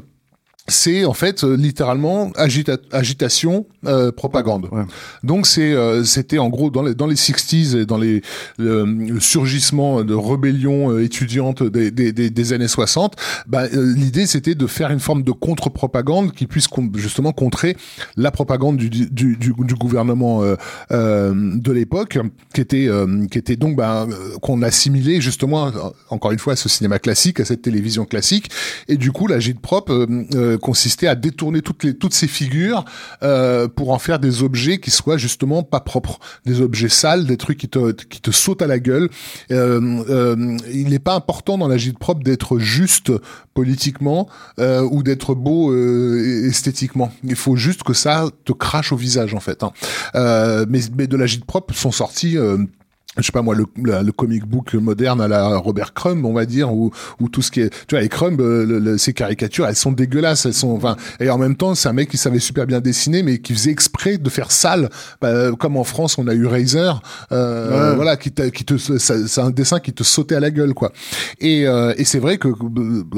c'est en fait euh, littéralement agita- agitation, euh, propagande. Ouais. Donc c'est euh, c'était en gros dans les dans les 60s et dans les le, surgissement de rébellion euh, étudiante des, des, des, années 60, bah, euh, l'idée c'était de faire une forme de contre-propagande qui puisse justement contrer la propagande du du, du, du gouvernement de l'époque qui était euh, qui était donc bah, qu'on assimilait justement encore une fois à ce cinéma classique à cette télévision classique et du coup la gîte propre consistait à détourner toutes toutes ces figures pour en faire des objets qui soient justement pas propres, des objets sales, des trucs qui te qui te sautent à la gueule. il n'est pas important dans la gîte propre d'être juste politiquement ou d'être beau esthétiquement. Il faut juste que ça te crache au visage en fait. Hein. mais, mais de la gîte propre sont sortis je sais pas moi le, le, comic book moderne à la Robert Crumb on va dire ou, ou tout ce qui est tu vois les Crumb euh, le, ces caricatures elles sont dégueulasses elles sont enfin et en même temps c'est un mec qui savait super bien dessiner mais qui faisait exprès de faire sale. Bah, comme en France on a eu Razor euh, voilà qui, qui te c'est un dessin qui te sautait à la gueule quoi. Et, euh, et c'est vrai que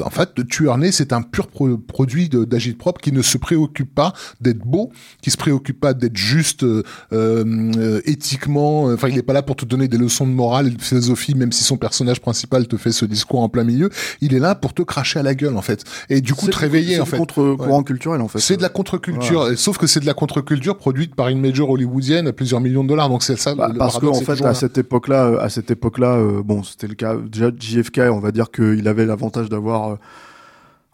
en fait Tueur Né c'est un pur produit d'agite propre qui ne se préoccupe pas d'être beau qui se préoccupe pas d'être juste euh, euh éthiquement enfin il est pas là pour te donner des leçons de morale et de philosophie, même si son personnage principal te fait ce discours en plein milieu. Il est là pour te cracher à la gueule, en fait. Et du coup, te réveiller, en fait. C'est contre-courant culturel, en fait. C'est de la contre-culture. Sauf que c'est de la contre-culture produite par une major hollywoodienne à plusieurs millions de dollars. Donc c'est ça. Bah, parce qu'en fait, à cette époque-là, à cette époque-là, euh, bon, c'était le cas. Déjà, JFK, on va dire qu'il avait l'avantage d'avoir, euh,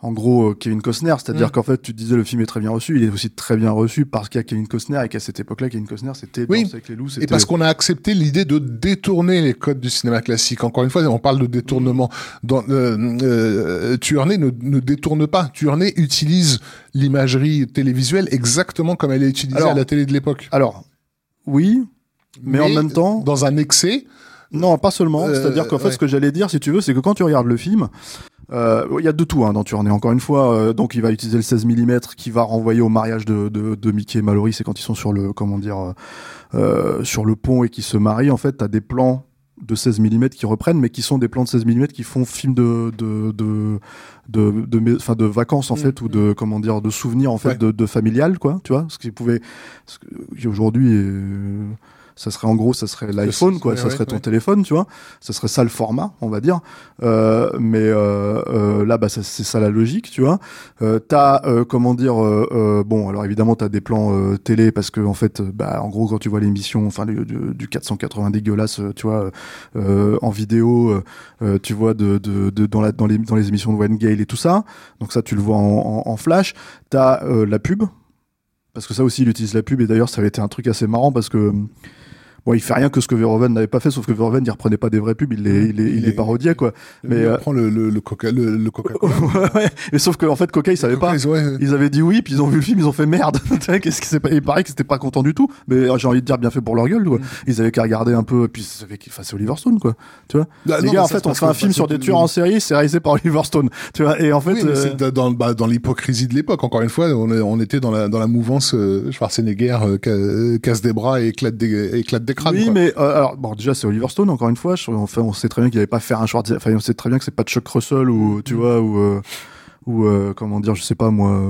en gros euh, Kevin Costner, c'est-à-dire mm. qu'en fait tu disais le film est très bien reçu, il est aussi très bien reçu parce qu'il y a Kevin Costner et qu'à cette époque-là Kevin Costner c'était oui. avec les loups. Et parce qu'on a accepté l'idée de détourner les codes du cinéma classique. Encore une fois, on parle de détournement. Dans, euh, euh, ne, ne, détourne pas. Tuernay utilise l'imagerie télévisuelle exactement comme elle est utilisée à la télé de l'époque. Alors oui, mais, en même temps dans un excès. Non, pas seulement. Euh, C'est-à-dire qu'en fait, ce que j'allais dire, si tu veux, c'est que quand tu regardes le film, euh, il y a de tout hein, dans Tuernay. Encore une fois, euh, donc il va utiliser le 16 mm qui va renvoyer au mariage de, de, de Mickey et Mallory. C'est quand ils sont sur le comment dire euh, sur le pont et qui se marient. En fait, t'as des plans de 16 mm qui reprennent, mais qui sont des plans de 16 mm qui font film de de de de, de, enfin de vacances en mm, fait ou de mm. comment dire de souvenirs en fait de, de familial quoi. Tu vois, ce qui pouvait aujourd'hui ça serait en gros, ça serait l'iPhone, quoi, ça serait ton téléphone, tu vois, ça serait ça le format, on va dire. Euh, mais euh, euh, là, bah, c'est ça la logique, tu vois. T'as, comment dire, bon, alors évidemment, t'as des plans télé parce que en fait, bah, en gros, quand tu vois l'émission, enfin du, du, 480 dégueulasse, tu vois, en vidéo, tu vois de, de, de, dans la dans les dans les émissions de Wayne Gale et tout ça. Donc ça, tu le vois en, en, en flash. T'as la pub parce que ça aussi il utilise la pub et d'ailleurs ça avait été un truc assez marrant parce que Bon, il fait rien que ce que Verhoeven n'avait pas fait, sauf que Verhoeven, il reprenait pas des vrais pubs, il les, il les, il les parodiait, quoi. Mais, il euh, le, le, le Coca, le, le Coca. [laughs] ouais, mais sauf qu'en en fait, Coca, il savait pas. Ils avaient dit oui, puis ils ont vu le film, ils ont fait merde. [laughs] Qu'est-ce qui s'est pas, il paraît qu'ils étaient pas contents du tout. Mais j'ai envie de dire bien fait pour leur gueule, quoi. Mm. Ils avaient qu'à regarder un peu, puis ils savaient qu'il faisait Oliver Stone, quoi. Tu vois? Bah, les gars, en fait, on fait un film sur des tueurs en série, c'est réalisé par Oliver Stone. Tu vois. Et en fait, euh... dans, bah, dans l'hypocrisie de l'époque, encore une fois, on, était dans la, dans la mouvance euh, Schwarzenegger euh, casse des bras et éclate des, éclate des Oui, mais euh, alors bon déjà c'est Oliver Stone encore une fois. Enfin on sait très bien qu'il n'avait pas faire un short enfin on sait très bien que c'est pas Chuck Russell ou tu vois ou euh, ou euh, comment dire je sais pas moi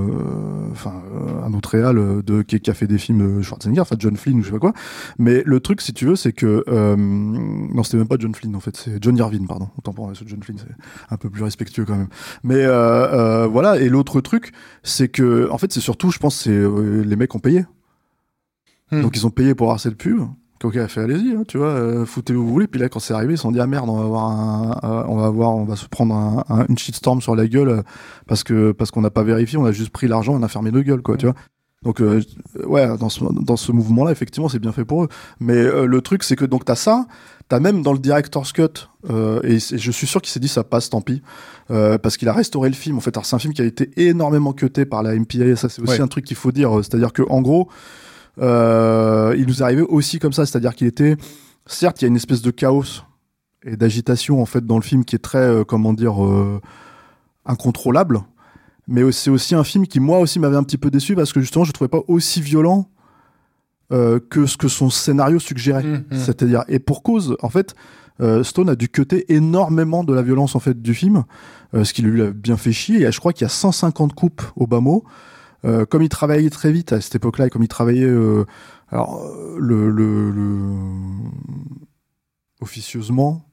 enfin un autre réal de qui, qui, a fait des films Schwarzenegger enfin John Flynn ou je sais pas quoi. Mais le truc si tu veux c'est que non c'était même pas John Flynn en fait c'est John Irvin pardon. Autant pour moi John Flynn c'est un peu plus respectueux quand même. Mais voilà et l'autre truc c'est que en fait c'est surtout je pense c'est les mecs ont payé. Hmm. donc ils ont payé pour avoir cette pub Ok, a fait allez-y, hein, tu vois, euh, foutez où vous voulez. Puis là, quand c'est arrivé, ils se sont dit ah merde, on va avoir un, euh, on va avoir, on va se prendre un, un, une shitstorm sur la gueule euh, parce que parce qu'on n'a pas vérifié, on a juste pris l'argent, on a fermé nos gueules, quoi, tu vois. Donc ouais, dans ce dans ce mouvement-là, effectivement, c'est bien fait pour eux. Mais le truc, c'est que donc t'as ça, t'as même dans le director's cut, et, je suis sûr qu'il s'est dit ça passe, tant pis, parce qu'il a restauré le film. En fait, c'est un film qui a été énormément cuté par la MPA. Ça, c'est aussi un truc qu'il faut dire, c'est-à-dire que en gros. Euh, il nous arrivait aussi comme ça, c'est-à-dire qu'il était, certes, il y a une espèce de chaos et d'agitation en fait dans le film qui est très, euh, comment dire, euh, incontrôlable. Mais c'est aussi un film qui moi aussi m'avait un petit peu déçu parce que justement je trouvais pas aussi violent que ce que son scénario suggérait. Mmh, mmh. C'est-à-dire et pour cause, en fait, Stone a dû cuter énormément de la violence en fait du film, ce qui lui a bien fait chier. Et je crois qu'il y a 150 coupes au bas mot. Euh, comme il travaillait très vite à cette époque-là, et comme il travaillait, euh, alors le, officieusement,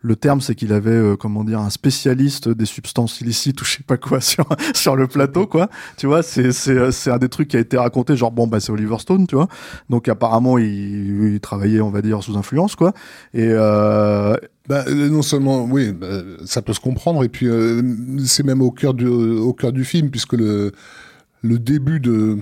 le terme, c'est qu'il avait, euh, comment dire, un spécialiste des substances illicites ou je sais pas quoi [laughs] sur sur le plateau, quoi. Tu vois, c'est c'est un des trucs qui a été raconté, genre bon bah c'est Oliver Stone, tu vois. Donc apparemment il, il travaillait, on va dire, sous influence, quoi. Et euh, bah, euh, non seulement, oui, bah, ça peut se comprendre, et puis euh, c'est même au cœur du au cœur du film puisque le le début de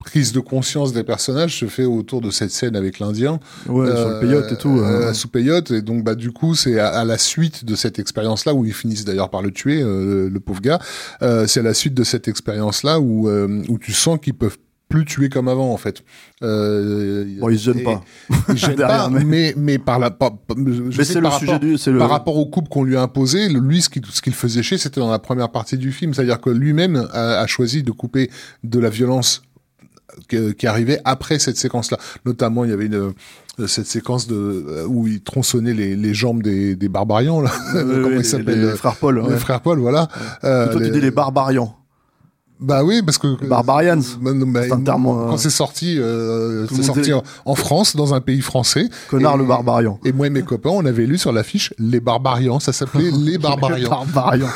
prise de conscience des personnages se fait autour de cette scène avec l'Indien. Ouais, sur le peyote et tout. Euh, sous peyote. Et donc, bah, du coup, c'est à, la suite de cette expérience-là, où ils finissent d'ailleurs par le tuer, euh, le pauvre gars, euh, c'est à la suite de cette expérience-là où, où tu sens qu'ils peuvent plus tuer comme avant en fait. Euh, bon, ils se gênent pas. Ils [laughs] gênent pas, mais... mais par la par, mais c'est le sujet du par rapport au couple qu'on lui a imposé, lui ce qu'il faisait chier, c'était dans la première partie du film, c'est-à-dire que lui-même a, a, choisi de couper de la violence qui arrivait après cette séquence-là. Notamment, il y avait une euh, cette séquence de euh, où il tronçonnait les, les jambes des, des barbarians là. [laughs] Comment ils s'appellent les, frères Paul. Les frères Paul, voilà. Euh, toi, les... tu dis les barbarians. Bah oui, parce que Barbarians. Bah, bah, c'est un terme. Quand c'est sorti, euh, c'est sorti en, en, France, dans un pays français. Connard le barbarian. Et moi et mes copains, on avait lu sur l'affiche les barbarians. Ça s'appelait [laughs] les barbarians. les barbarians.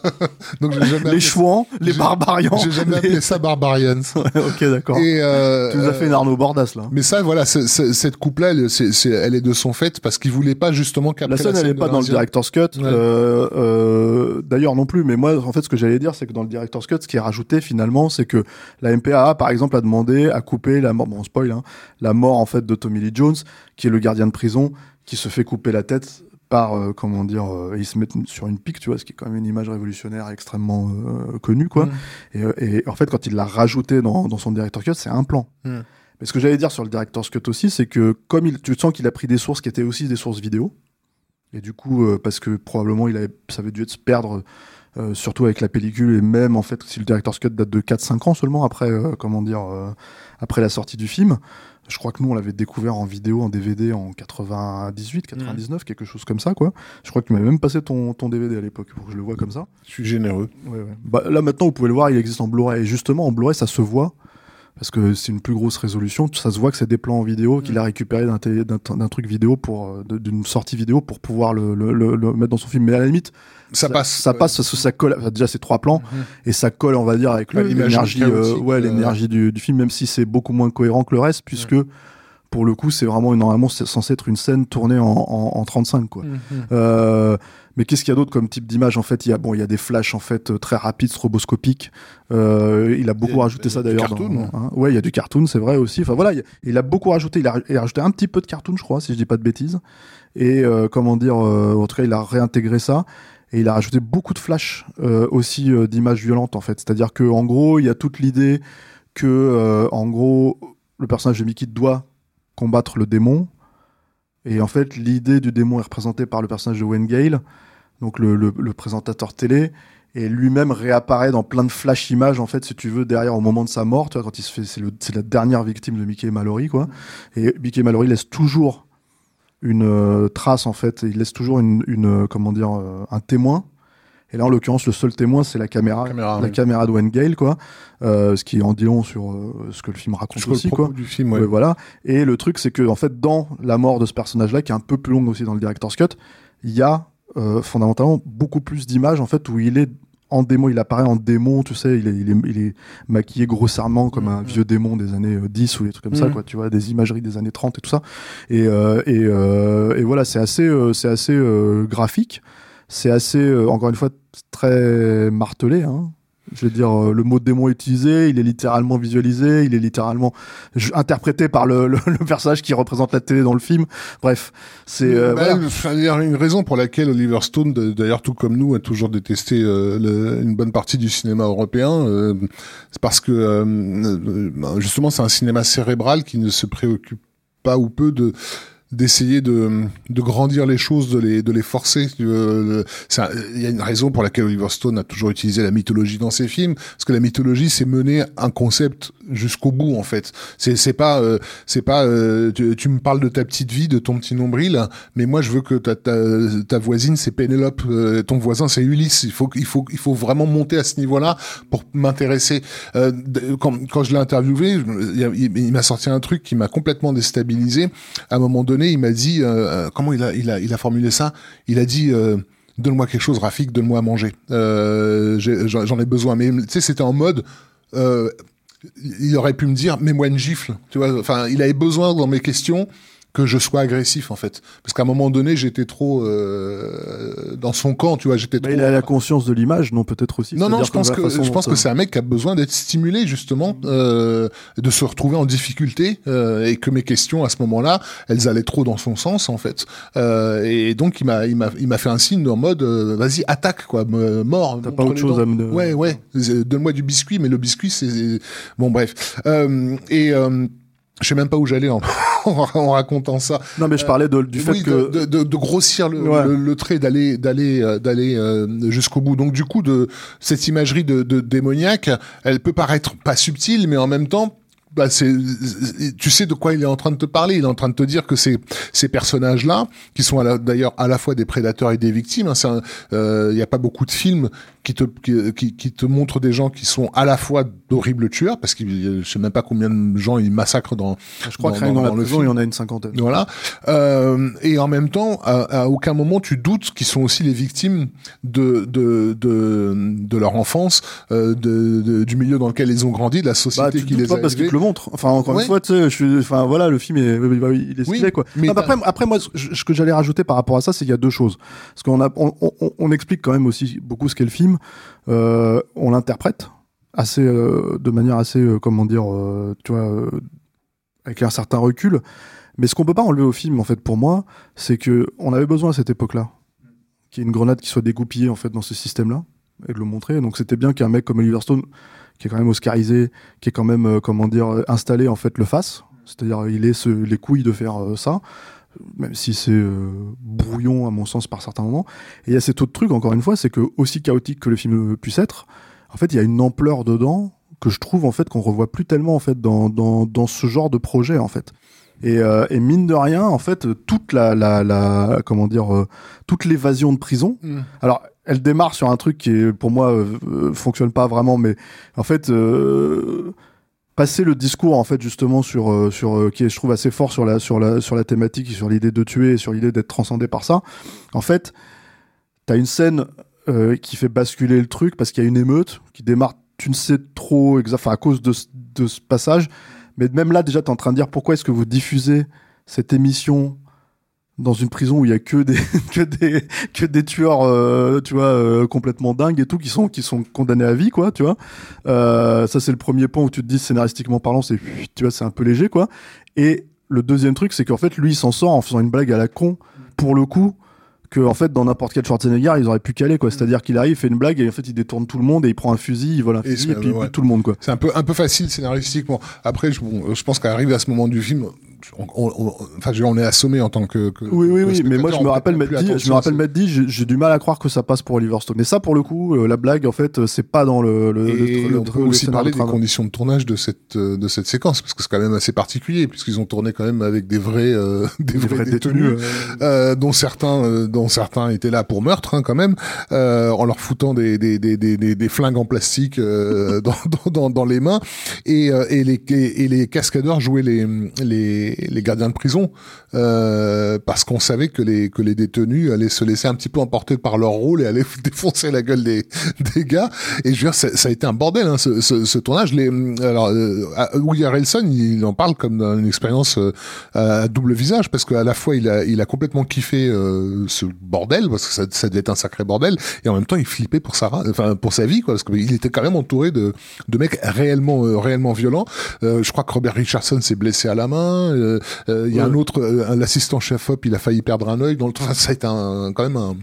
[laughs] Donc j'ai jamais les chouans, les barbarians. J'ai jamais appelé ça barbarians. [laughs] ok, d'accord. Et euh, tu nous as fait une Arnaud Bordas là. Mais ça, voilà, c est, c est, cette coupe là, elle, elle est de son fait parce qu'il voulait pas justement qu'après la scène, elle est pas dans le director's cut. Ouais. Euh, euh, D'ailleurs non plus. Mais moi, en fait, ce que j'allais dire, c'est que dans le director's cut, ce qui est rajouté finalement, c'est que la MPAA, par exemple, a demandé à couper la mort, bon, spoil, hein, la mort, en fait, de Tommy Lee Jones, qui est le gardien de prison, qui se fait couper la tête par, euh, comment dire, euh, il se met sur une pique, tu vois, ce qui est quand même une image révolutionnaire extrêmement euh, connue, quoi. Mmh. Et, et, en fait, quand il l'a rajouté dans, dans son director's cut, c'est un plan. Mmh. Mais ce que j'allais dire sur le director's cut aussi, c'est que comme il, tu sens qu'il a pris des sources qui étaient aussi des sources vidéo, et du coup, euh, parce que probablement il avait, ça avait dû être se perdre euh, surtout avec la pellicule et même en fait si le director's cut date de 4-5 ans seulement après euh, comment dire euh, après la sortie du film je crois que nous on l'avait découvert en vidéo en DVD en 98 99 mmh. quelque chose comme ça quoi je crois que tu m'avais même passé ton, ton DVD à l'époque pour que je le vois comme ça je suis généreux ouais, ouais. Bah, là maintenant vous pouvez le voir il existe en Blu-ray et justement en Blu-ray ça se voit parce que c'est une plus grosse résolution. Ça se voit que c'est des plans en vidéo qu'il a récupéré d'un truc vidéo pour d'une sortie vidéo pour pouvoir le, le, le, le, mettre dans son film. Mais à la limite, ça, ça passe, ça passe, ça, ça colle. Déjà c'est trois plans mmh. et ça colle, on va dire, avec l'énergie, euh, ouais, l'énergie du, du, film, même si c'est beaucoup moins cohérent que le reste, puisque. Pour le coup, c'est vraiment normalement c'est censé être une scène tournée en, en, en 35 quoi. Mmh. Euh, mais qu'est-ce qu'il y a d'autre comme type d'image En fait, il y a bon, il y a des flashs en fait très rapides, stroboscopiques. Euh, il a beaucoup il rajouté ça d'ailleurs. Cartoon. Hein. Ouais, il y a du cartoon, c'est vrai aussi. Enfin voilà, il, il, a beaucoup rajouté. Il a, il a, rajouté un petit peu de cartoon, je crois, si je dis pas de bêtises. Et euh, comment dire euh, En tout cas, il a réintégré ça. Et il a rajouté beaucoup de flashs euh, aussi euh, d'images violentes en fait. C'est-à-dire que en gros, il y a toute l'idée que euh, en gros, le personnage de Mickey doit combattre le démon. Et en fait, l'idée du démon est représentée par le personnage de Wayne Gale, donc le, présentateur télé, et lui-même réapparaît dans plein de flash images, en fait, si tu veux, derrière au moment de sa mort, tu vois, quand il se fait, c'est la dernière victime de Mickey Mallory, quoi. Et Mickey Mallory laisse toujours une euh, trace, en fait, il laisse toujours une, une comment dire, euh, un témoin. Et là, en l'occurrence, le seul témoin, c'est la caméra, caméra, la oui. caméra de Wayne Gale, quoi. Euh, ce qui en dit long sur euh, ce que le film raconte sur aussi, le quoi. Du film, ouais. Ouais, voilà. Et le truc, c'est que, en fait, dans la mort de ce personnage-là, qui est un peu plus longue aussi dans le director's cut, il y a euh, fondamentalement beaucoup plus d'images, en fait, où il est en démon, il apparaît en démon, tu sais, il est, il est, il est maquillé grossièrement comme un Mhm. vieux démon des années euh, 10 ou des trucs comme ça, Mhm. quoi, tu vois, des imageries des années 30 et tout ça. Et, euh, et, euh, et voilà, c'est assez, euh, c'est assez euh, graphique, c'est assez, euh, encore une fois, très martelé, hein. Je veux dire, euh, le mot démon est utilisé, il est littéralement visualisé, il est littéralement interprété par le, le, le personnage qui représente la télé dans le film. Bref, c'est euh, Bah, voilà. enfin, Il y a une raison pour laquelle Oliver Stone, d'ailleurs tout comme nous, a toujours détesté euh, le- une bonne partie du cinéma européen. euh, c'est parce que euh, euh, justement c'est un cinéma cérébral qui ne se préoccupe pas ou peu de d'essayer de, de grandir les choses, de les, de les forcer. Il y a une raison pour laquelle Oliver Stone a toujours utilisé la mythologie dans ses films, parce que la mythologie, c'est mener un concept jusqu'au bout, en fait. C'est c'est pas, euh, c'est pas, euh, tu, tu me parles de ta petite vie, de ton petit nombril, mais moi, je veux que ta, ta, ta voisine, c'est Pénélope, euh, ton voisin, c'est Ulysse. Il faut, il faut, il faut vraiment monter à ce niveau-là pour m'intéresser. Euh, quand, quand je l'ai interviewé, il- il m'a sorti un truc qui m'a complètement déstabilisé. À un moment donné, il m'a dit, euh, comment il a, formulé ça? Il a dit. Donne-moi quelque chose, Rafik, donne-moi à manger. J'en ai, besoin. Mais tu sais, c'était en mode, il aurait pu me dire, mets-moi une gifle. Tu vois, enfin, il avait besoin dans mes questions que je sois agressif en fait. Parce qu'à un moment donné j'étais trop euh, dans son camp tu vois j'étais trop... il a la conscience de l'image non peut-être aussi non non je pense que je pense que c'est un mec qui a besoin d'être stimulé justement euh, de se retrouver en difficulté euh, et que mes questions à ce moment-là elles allaient trop dans son sens en fait. Euh, et donc il m'a il m'a il m'a fait un signe en mode euh, vas-y attaque quoi me, mort. T'as pas autre chose à me ouais ouais donne-moi du biscuit mais le biscuit c'est bon bref. Et je sais même pas où j'allais [laughs] en, en, racontant ça. Non, mais je parlais de, du fait que de, de, de, grossir le, le, trait, d'aller d'aller euh, d'aller euh, jusqu'au bout. Donc du coup, de cette imagerie de, de démoniaque, elle peut paraître pas subtile, mais en même temps bah c'est, tu sais de quoi il est en train de te parler. Il est en train de te dire que ces ces personnages-là, qui sont d'ailleurs à la fois des prédateurs et des victimes, hein, il euh, y a pas beaucoup de films qui te qui, qui, te montrent des gens qui sont à la fois d'horribles tueurs, parce que je sais même pas combien de gens ils massacrent dans. Je crois que dans, dans, le film, il y en a une cinquantaine. Voilà. Euh, et en même temps, à, à aucun moment tu doutes qu'ils sont aussi les victimes de de de, de leur enfance, euh, de, du milieu dans lequel ils ont grandi, de la société bah, qui les a parce montre. Enfin, encore une fois, tu sais, je enfin, voilà, le film est, il est stylé, quoi. Mais après, après, moi, ce que j'allais rajouter par rapport à ça, c'est qu'il y a deux choses. Parce qu'on a, on, on, explique quand même aussi beaucoup ce qu'est le film. Euh, on l'interprète assez, euh, de manière assez, euh, comment dire, tu vois, avec un certain recul. Mais ce qu'on peut pas enlever au film, en fait, pour moi, c'est que on avait besoin à cette époque-là qu'il y ait une grenade qui soit dégoupillée, en fait, dans ce système-là, et de le montrer. Donc, c'était bien qu'un mec comme Oliver Stone qui est quand même oscarisé, qui est quand même, euh, comment dire, euh, installé, en fait, le fasse. C'est-à-dire, il est les couilles de faire euh, ça, même si c'est brouillon, à mon sens, par certains moments. Et il y a cet autre truc, encore une fois, c'est que, aussi chaotique que le film puisse être, en fait, il y a une ampleur dedans que je trouve, en fait, qu'on revoit plus tellement, en fait, dans, dans, dans ce genre de projet, en fait. Et, et, mine de rien, en fait, toute la, la, la comment dire, toute l'évasion de prison. Mm. Alors, elle démarre sur un truc qui est, pour moi euh, euh, fonctionne pas vraiment mais en fait euh, passer le discours en fait justement sur euh, sur qui est je trouve assez fort sur la sur la sur la thématique et sur l'idée de tuer et sur l'idée d'être transcendé par ça en fait t'as une scène qui fait basculer le truc parce qu'il y a une émeute qui démarre tu ne sais trop enfin à cause de, ce passage. Mais même là déjà t'es en train de dire pourquoi est-ce que vous diffusez cette émission dans une prison où il y a que des [laughs] que des que des tueurs euh, tu vois euh, complètement dingues et tout qui sont qui sont condamnés à vie quoi tu vois. Euh, ça c'est le premier point où tu te dis scénaristiquement parlant c'est tu vois c'est un peu léger quoi. Et le deuxième truc c'est qu'en fait lui il s'en sort en faisant une blague à la con. Pour le coup que en fait dans n'importe quel Schwarzenegger ils auraient pu caler quoi. C'est-à-dire qu'il arrive fait une blague et en fait il détourne tout le monde et il prend un fusil il vole un fusil et, puis il bute tout le monde quoi. C'est un peu un peu facile scénaristiquement. Après je, bon, je pense à ce moment du film on, on, enfin, on est assommé en tant que. que oui, oui, oui, mais moi, je me rappelle m'être dit, je me rappelle m'être dit, j'ai du mal à croire que ça passe pour Oliver Stone. Mais ça, pour le coup, euh, la blague, en fait, c'est pas dans le. le, et le, on peut aussi parler des conditions de tournage de cette euh, de cette séquence, parce que c'est quand même assez particulier, puisqu'ils ont tourné quand même avec des vrais euh, [laughs] des, vrais, détenus, euh, dont certains dont certains étaient là pour meurtre, hein, quand même, en leur foutant des des des des, des flingues en plastique [laughs] dans, dans, dans les mains, et et les et les cascadeurs jouaient les les les, gardiens de prison euh, parce qu'on savait que les que les détenus allaient se laisser un petit peu emporter par leur rôle et allaient [laughs] défoncer la gueule des, des gars. Et je veux dire, ça, a été un bordel hein, ce, ce, ce, tournage. Les, alors, euh, Woody Harrelson, il en parle comme d'une expérience euh, à double visage parce qu'à la fois il a il a complètement kiffé euh, ce bordel parce que ça, ça devait être un sacré bordel et en même temps il flippait pour sa enfin pour sa vie quoi parce qu'il était quand même entouré de de mecs réellement euh, réellement violents. je crois que Robert Richardson s'est blessé à la main. Euh, euh, il y a un autre, euh, l'assistant chef op, il a failli perdre un œil. Donc [laughs] ça a été un, quand même un,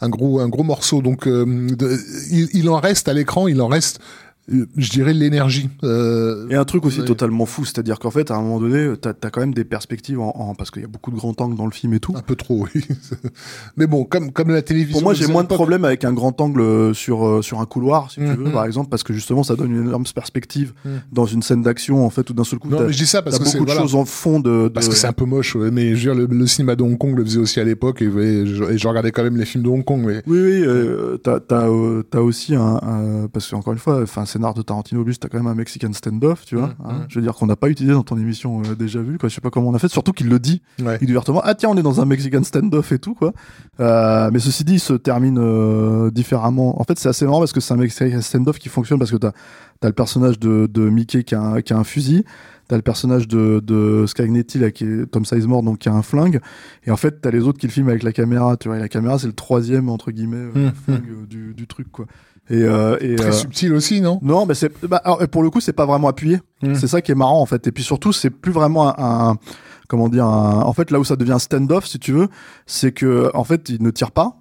un gros, un gros morceau. Donc il, il en reste à l'écran, il en reste euh, je dirais l'énergie. Euh, et un truc aussi totalement fou, c'est-à-dire qu'en fait, à un moment donné, t'as as quand même des perspectives en, parce qu'il y a beaucoup de grand angle dans le film et tout. Un peu trop, oui. [laughs] Mais bon, comme comme la télévision. Pour moi, j'ai moins de problèmes avec un grand angle euh, sur euh, sur un couloir, si tu veux, mm-hmm. par exemple, parce que justement, ça donne une énorme perspective mm. dans une scène d'action, en fait, ou d'un seul coup. Non, mais je dis ça parce que beaucoup de choses en fond de. Parce que c'est un peu moche, mais je veux dire, le, cinéma de Hong Kong le faisait aussi à l'époque et, je, regardais quand même les films de Hong Kong. Mais... Oui, oui, euh, t'as t'as aussi un, un, parce qu'encore une fois, enfin, scénar de Tarantino, plus t'as quand même un Mexican standoff, tu vois. Mm, hein. mm. Je veux dire qu'on n'a pas utilisé dans ton émission euh, déjà vu, quoi. Je sais pas comment on a fait. Surtout qu'il le dit Ouais. ouvertement. Ah tiens, on est dans un Mexican standoff et tout, quoi. Euh, mais ceci dit, il se termine euh, différemment. En fait, c'est assez marrant parce que c'est un Mexican standoff qui fonctionne parce que t'as as le personnage de, de Mickey qui a, un, qui a un fusil. T'as le personnage de, de Skagnetti, là, qui est Tom Sizemore, donc qui a un flingue. Et en fait, t'as les autres qui le filment avec la caméra, tu vois. Et la caméra, c'est le troisième, entre guillemets, flingue euh, du, du truc, quoi. Et, euh, et Très euh, subtil aussi, non? Non, mais c'est bah, alors, pour le coup, c'est pas vraiment appuyé. Mm. C'est ça qui est marrant en fait. Et puis surtout, c'est plus vraiment un, un- comment dire un- en fait là où ça devient stand-off si tu veux, c'est que en fait, il ne tire pas.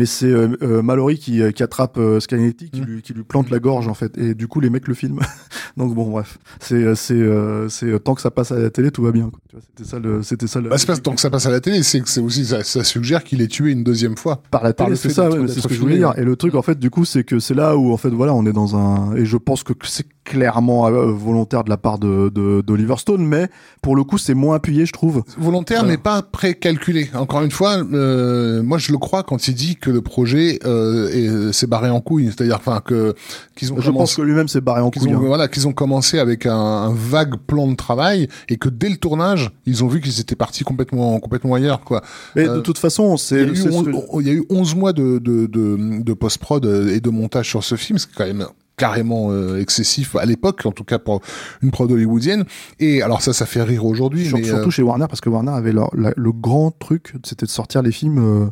Mais c'est euh, euh, Mallory qui, euh, qui attrape Skynetti, qui, Mm. lui, qui lui plante la gorge en fait. Et du coup, les mecs le filment. [laughs] Donc bon, bref, c'est c'est c'est tant que ça passe à la télé, tout va bien. C'était ça le c'était ça le. bah, pas tant que ça passe à la télé, c'est que c'est aussi ça, ça suggère qu'il est tué une deuxième fois. par la télé, c'est ça, ouais, c'est ce que je voulais dire. Et le truc, en fait, du coup, c'est que c'est là où, en fait, voilà, on est dans un, et je pense que c'est clairement euh, volontaire de la part de, d'Oliver Stone, mais pour le coup, c'est moins appuyé, je trouve. Volontaire, mais pas précalculé. Encore une fois, euh, moi je le crois quand il dit que le projet euh, est- s'est barré en couille. C'est-à-dire, enfin que qu'ils ont Je pense que lui-même s'est barré en couille. ont, hein. voilà, qu'ils ont commencé avec un, un vague plan de travail et que dès le tournage, ils ont vu qu'ils étaient partis complètement, complètement ailleurs, quoi. Mais euh, de toute façon, Il y, c'est, a eu c'est ce on- que- on- il y a eu 11 mois de, de, de, de post-prod et de montage sur ce film, c'est quand même carrément euh, excessif à l'époque, en tout cas pour une prod hollywoodienne. Et alors ça, ça fait rire aujourd'hui, mais surtout euh, chez Warner, parce que Warner avait leur- la- le grand truc, c'était de sortir les films euh,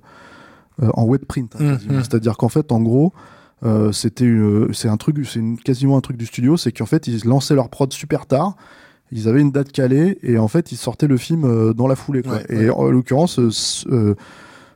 euh, en wet print. hein, mm. C'est-à-dire qu'en fait, en gros, euh, c'était c'est un truc, c'est quasiment un truc du studio, c'est qu'en fait, ils lançaient leur prod super tard. Ils avaient une date calée et en fait ils sortaient le film euh, dans la foulée. Quoi. Ouais, et ouais. en l'occurrence, euh, euh,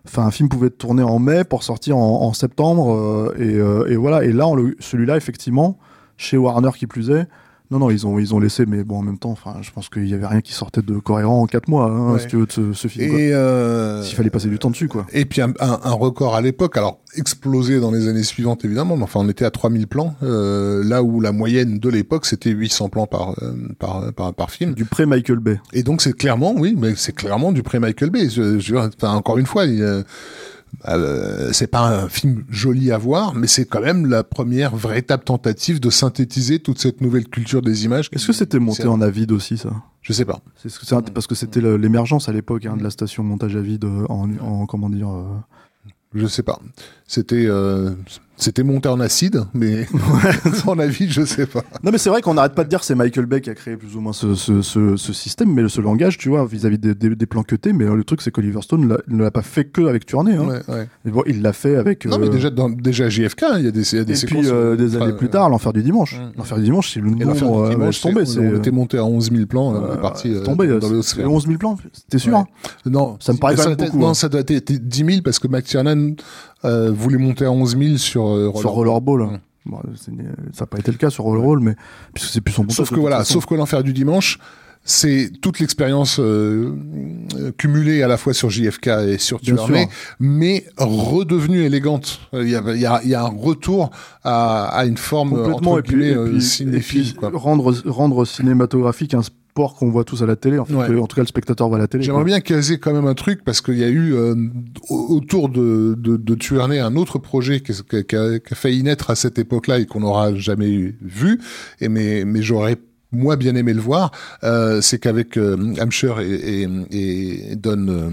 enfin un film pouvait être tourné en mai pour sortir en, septembre euh, et, euh, et voilà. Et là, celui-là, effectivement, chez Warner qui plus est, non non ils ont ils ont laissé, mais bon en même temps, enfin je pense qu'il y avait rien qui sortait de cohérent en quatre mois, hein, Ouais. si tu veux de ce, ce film. et euh, S'il fallait passer du temps dessus quoi. Et puis un, un- un record à l'époque, alors explosé dans les années suivantes évidemment, mais enfin on était à 3000 plans, euh, là où la moyenne de l'époque c'était 800 plans par, euh, par, par, par film. Du pré Michael Bay. Et donc c'est clairement, oui, mais c'est clairement du pré-Michael Bay. Je, je veux dire, enfin, encore une fois, il, euh, c'est pas un film joli à voir, mais c'est quand même la première véritable tentative de synthétiser toute cette nouvelle culture des images. Est-ce que c'était monté en avide aussi ça? Je sais pas. C'est ce que c'est- parce que c'était l'émergence à l'époque hein, de la station montage à vide euh, en, en comment dire. euh, Je sais pas. C'était euh, c'était monté en acide, mais [laughs] [laughs] son avis, je sais pas. Non mais c'est vrai qu'on n'arrête pas de dire que c'est Michael Bay qui a créé plus ou moins ce, ce, ce, ce système, mais ce langage, tu vois, vis-à-vis des, des, des plans cutés, mais euh, le truc c'est qu'Oliver Stone ne l'a pas fait que avec Tournée. Hein. Ouais, ouais. Bon, il l'a fait avec. Non, mais euh, déjà, dans, déjà JFK, il y a des, y a des et séquences. puis euh, des années plus tard, l'enfer du dimanche. Mm. L'enfer du dimanche, c'est le du euh, C'est on était monté à 11 000 plans, on est parti tomber. dans c'est 11 000 plans. T'es sûr Ouais. hein Non, Ça me paraît être- beaucoup, Non, hein. ça doit être 10 000 parce que McTiernan euh, voulait monter à 11 000 sur euh, Sur Rollerball. Mm. Bon, c'est- ça n'a pas été le cas sur Rollerball, mais puisque c'est plus son montage, Sauf que voilà, façon. sauf que l'enfer du dimanche, c'est toute l'expérience euh, euh, cumulée à la fois sur JFK et sur sûr. mais redevenue élégante. Euh, Il y a, il y a, il y a un retour à, à une forme euh, complètement entre et puis, et euh, puis- et cinéphile. puis quoi. rendre rendre cinématographique un sport qu'on voit tous à la télé en, fait, Ouais. que, en tout cas le spectateur voit à la télé J'aimerais bien caser quand même un truc parce qu'il y a eu euh, au- autour de, de, de Tuernay un autre projet qui, qui- qui a, qui a failli naître à cette époque-là et qu'on n'aura jamais vu. Et mais mais j'aurais moi bien aimé le voir. Euh, c'est qu'avec euh, Hampshire et, et, et Don euh,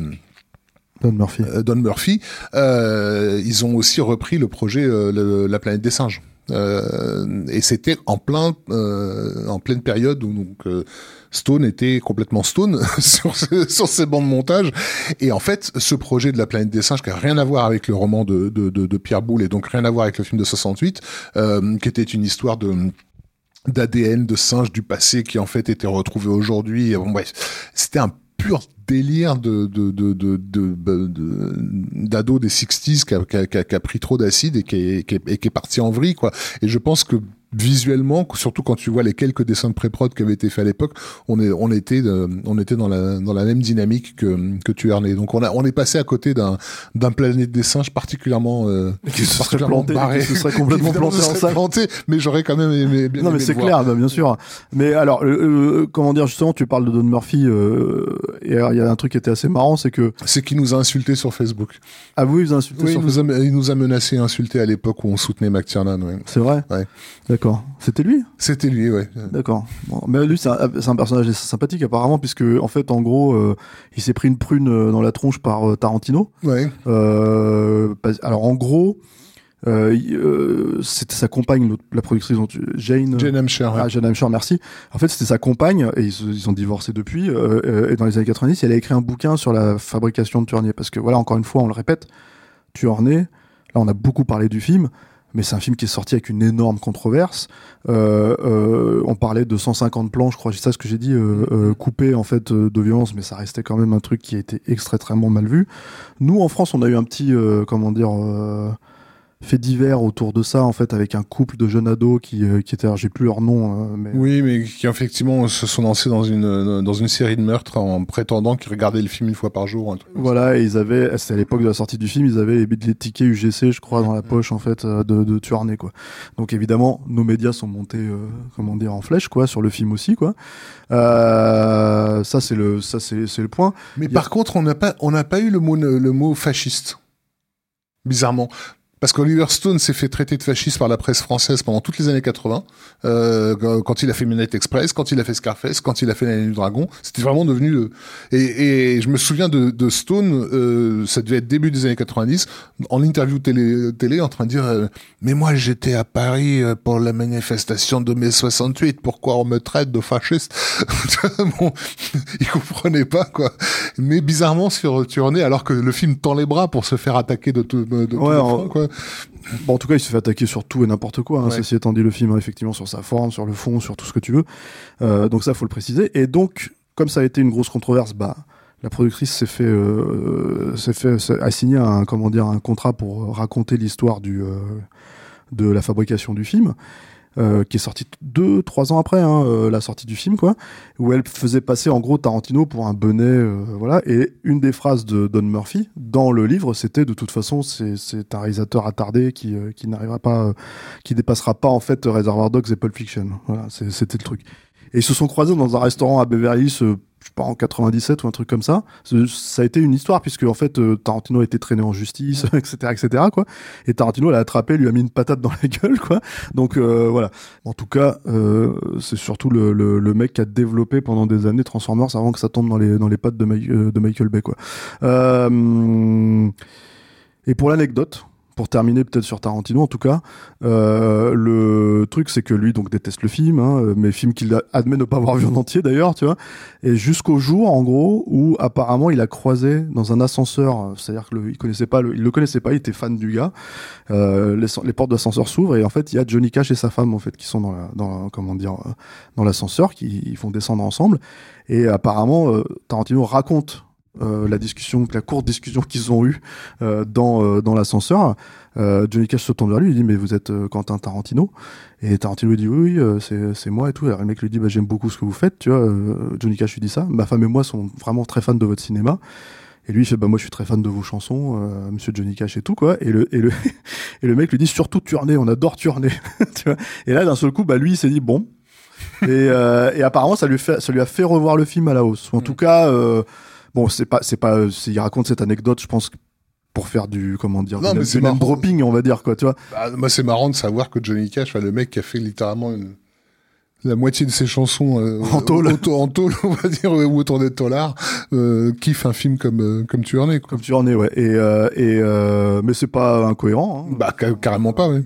Don Murphy euh, Don Murphy, euh, ils ont aussi repris le projet euh, le- La planète des singes. Euh, et c'était en plein euh, en pleine période où donc euh, Stone était complètement Stone [laughs] sur sur ses bancs de montage et en fait ce projet de la planète des singes qui a rien à voir avec le roman de de, Pierre Boulle et donc rien à voir avec le film de 68 euh, qui était une histoire de d'ADN de singes du passé qui en fait était retrouvé aujourd'hui. Bref, c'était un pur délire de de de de de- de- d'ado des 60s qui a, qui a- qui a- pris trop d'acide et et qui est parti en vrille quoi. Et je pense que visuellement, surtout quand tu vois les quelques dessins de pré-prod qui avaient été faits à l'époque, on est on était euh, on était dans la dans la même dynamique que que Tuernay. Donc on a on est passé à côté d'un d'un planète des singes particulièrement euh, [laughs] qui se serait particulièrement planté barré. qui se serait complètement [laughs] planté se en serait planté, mais j'aurais quand même aimé bien non mais c'est clair bah, bien sûr mais alors euh, euh, comment dire justement tu parles de Don Murphy euh, et il y a un truc qui était assez marrant c'est que C'est qu'il nous a insulté sur Facebook. ah vous vous insultez Oui, sur il nous, a, il nous a menacé et insulté à l'époque où on soutenait McTiernan. Ouais. c'est vrai? Ouais. D'accord. C'était lui? C'était lui, ouais. D'accord. Bon, mais lui, c'est un, c'est un personnage sympathique apparemment, puisque en fait, en gros, euh, il s'est pris une prune euh, dans la tronche par euh, Tarantino. Ouais. Euh, alors en gros, euh, euh, c'était sa compagne, la productrice, dont tu- Jane. Jane Hampshire, ouais. Ah, Jane Hampshire, merci. En fait, c'était sa compagne, et ils, ils ont divorcé depuis. euh, euh, et dans les années 90, elle a écrit un bouquin sur la fabrication de Turnier. Parce que voilà, encore une fois, on le répète, Turnier, là, on a beaucoup parlé du film. Mais c'est un film qui est sorti avec une énorme controverse. Euh, euh, on parlait de 150 plans, je crois, c'est ça ce que j'ai dit, euh, euh, coupés en fait de violence, mais ça restait quand même un truc qui a été extrêmement mal vu. Nous, en France, on a eu un petit, comment dire, euh, fait divers autour de ça, en fait, avec un couple de jeunes ados qui, euh, qui étaient, j'ai plus leur nom, euh, mais Oui, mais qui effectivement se sont lancés dans une euh, dans une série de meurtres en prétendant qu'ils regardaient le film une fois par jour. un truc. Voilà, et ils avaient, c'était à l'époque de la sortie du film, ils avaient les, tickets UGC, je crois, dans la poche, en fait, euh, de, de Tuarné, quoi. Donc évidemment, nos médias sont montés, euh, comment dire, en flèche, quoi, sur le film aussi, quoi. Euh, ça, c'est le, ça, c'est, c'est le point. Mais a- par contre, on n'a pas on n'a pas eu le mot le mot fasciste. Bizarrement. Parce qu'Oliver Stone s'est fait traiter de fasciste par la presse française pendant toutes les années 80, euh, quand- il a fait Midnight Express, quand il a fait Scarface, quand il a fait La du Dragon, c'était vraiment devenu le... Et, et je me souviens de, de Stone, euh, ça devait être début des années 90, en interview télé, télé en train de dire euh, Mais moi j'étais à Paris euh, pour la manifestation de mai 68, pourquoi on me traite de fasciste [laughs] ?» Bon, il comprenait pas, quoi. Mais bizarrement sur Tournée, alors que le film tend les bras pour se faire attaquer de tout, de Ouais, en- fronts, quoi. Bon, en tout cas, il se fait attaquer sur tout et n'importe quoi. Hein, Ouais. Ceci étant dit, le film, hein, effectivement, sur sa forme, sur le fond, sur tout ce que tu veux. Euh, donc ça, faut le préciser. Et donc, comme ça a été une grosse controverse, bah, la productrice s'est fait, euh, s'est fait, s'est- a signé un, comment dire, un contrat pour raconter l'histoire du, euh, de la fabrication du film. Euh, qui est sorti deux, trois ans après hein, euh, la sortie du film, quoi, où elle faisait passer en gros Tarantino pour un bonnet, euh, voilà. Et une des phrases de Don Murphy dans le livre, c'était de toute façon, c'est un réalisateur attardé qui euh, qui n'arrivera pas, euh, qui dépassera pas en fait Reservoir Dogs et Pulp Fiction. Voilà, c'était le truc. Et ils se sont croisés dans un restaurant à Beverly Hills, je sais pas, en 97 ou un truc comme ça. Ça a été une histoire puisque en fait euh, Tarantino a été traîné en justice, [laughs] etc., etc. Quoi. Et Tarantino l'a attrapé, lui a mis une patate dans la [laughs] gueule, quoi. Donc euh, voilà. En tout cas, euh, c'est surtout le, mec qui a développé pendant des années Transformers avant que ça tombe dans les dans les pattes de, de Michael Bay, quoi. Et pour l'anecdote. Pour terminer peut-être sur Tarantino en tout cas, euh, le truc c'est que lui donc déteste le film, hein, mais film qu'il admet ne pas avoir vu en entier d'ailleurs, tu vois. Et jusqu'au jour en gros où apparemment il a croisé dans un ascenseur, c'est-à-dire qu'il connaissait pas, le, il le connaissait pas, il était fan du gars. Euh, les, portes d'ascenseur s'ouvrent et en fait il y a Johnny Cash et sa femme en fait qui sont dans comment dire euh, dans l'ascenseur, qui font descendre ensemble. Et apparemment euh, Tarantino raconte euh, la discussion, la courte discussion qu'ils ont eue euh, dans euh, dans l'ascenseur. Euh, Johnny Cash se tourne vers lui, il dit mais vous êtes euh, Quentin Tarantino et Tarantino lui dit oui, oui euh, c'est moi et tout. Alors le mec lui dit bah j'aime beaucoup ce que vous faites, tu vois. Euh, Johnny Cash lui dit ça. Ma femme et moi sont vraiment très fans de votre cinéma. Et lui il fait bah moi je suis très fan de vos chansons, euh, Monsieur Johnny Cash et tout quoi. Et le et le [laughs] et le mec lui dit surtout Tourner, on adore Tourner, [laughs] tu vois. Et là d'un seul coup bah lui il s'est dit bon. et, euh, et apparemment ça lui fait ça lui a fait revoir le film à la hausse. Ou en tout cas euh, bon c'est pas c'est pas c'est- il raconte cette anecdote je pense pour faire du comment dire Non, du, mais du c'est name marrant. dropping on va dire quoi tu vois. Bah, moi, c'est marrant de savoir que Johnny Cash, enfin, le mec qui a fait littéralement une- la moitié de ses chansons euh, En tôle. auto- en tôle, [laughs] on va dire, ou autour des tollards, euh, kiffe un film comme euh, comme tu en es. Quoi. Comme tu en es, ouais. Et, euh, et euh, mais c'est pas incohérent. Hein. Bah ca- carrément pas, ouais.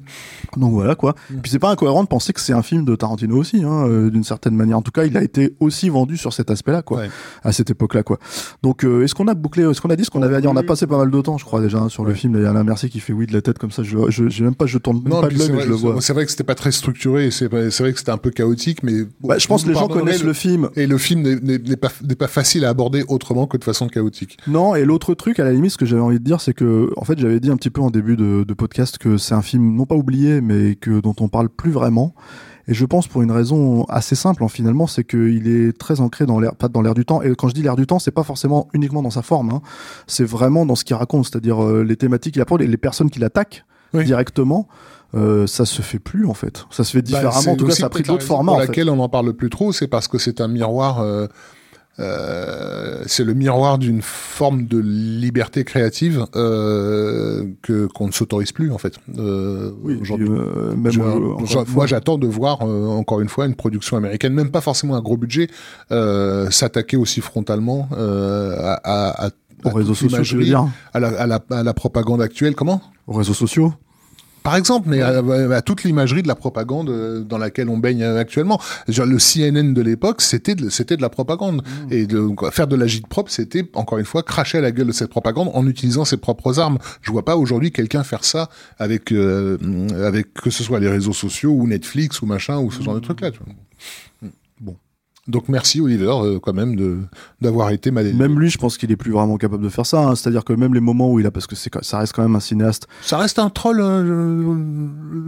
Donc voilà quoi. Puis c'est pas incohérent de penser que c'est un film de Tarantino aussi, hein, euh, d'une certaine manière. En tout cas, il a été aussi vendu sur cet aspect-là, quoi, Ouais. à cette époque-là, quoi. Donc, euh, est-ce qu'on a bouclé, est-ce qu'on a dit ce qu'on avait à dire? On a passé pas mal de temps, je crois déjà, hein, sur le film. Il y a Alain Mercier qui fait oui de la tête comme ça. Je, je, j'ai même pas, je tourne même Non, pas de l'œil, je le vois. c'est vrai que c'était pas très structuré, et c'est vrai que c'était un peu chaotique, mais Bah, je pense que les gens connaissent le film. Et le film n'est- pas, facile à aborder autrement que de façon chaotique. Non, et l'autre truc, à la limite, ce que j'avais envie de dire, c'est que, en fait, j'avais dit un petit peu en début de, de podcast que c'est un film non pas oublié, mais que dont on parle plus vraiment. Et je pense pour une raison assez simple, hein, finalement, c'est qu'il est très ancré dans l'air, pas dans l'air du temps. Et quand je dis l'air du temps, c'est pas forcément uniquement dans sa forme. hein. C'est vraiment dans ce qu'il raconte, c'est-à-dire euh, les thématiques qu'il apporte et les personnes qu'il attaque Oui. directement. Euh, ça se fait plus en fait. Ça se fait Bah, différemment. c'est en tout cas, ça a pris d'autres formats. Pour en fait. laquelle on n'en parle plus trop, c'est parce que c'est un miroir euh, euh, c'est le miroir d'une forme de liberté créative que qu'on ne s'autorise plus en fait Oui, aujourd'hui. moi, j'attends de voir encore une fois une production américaine, même pas forcément un gros budget, s'attaquer aussi frontalement à, à, à, aux à réseaux sociaux, je veux dire, à la, à, la, à la propagande actuelle. Comment aux réseaux sociaux. par exemple, mais à, à toute l'imagerie de la propagande euh, dans laquelle on baigne euh, actuellement. Genre, le CNN de l'époque, c'était de, c'était de la propagande. Mmh. Et de, faire de la gîte propre, c'était, encore une fois, cracher à la gueule de cette propagande en utilisant ses propres armes. Je vois pas aujourd'hui quelqu'un faire ça avec, euh, avec que ce soit les réseaux sociaux ou Netflix ou machin ou ce genre de Mmh. trucs-là. tu vois. Donc merci Oliver euh, quand même de d'avoir été ma Même lui, je pense qu'il est plus vraiment capable de faire ça. hein. C'est-à-dire que même les moments où il a, parce que c'est, ça reste quand même un cinéaste. Ça reste un troll euh,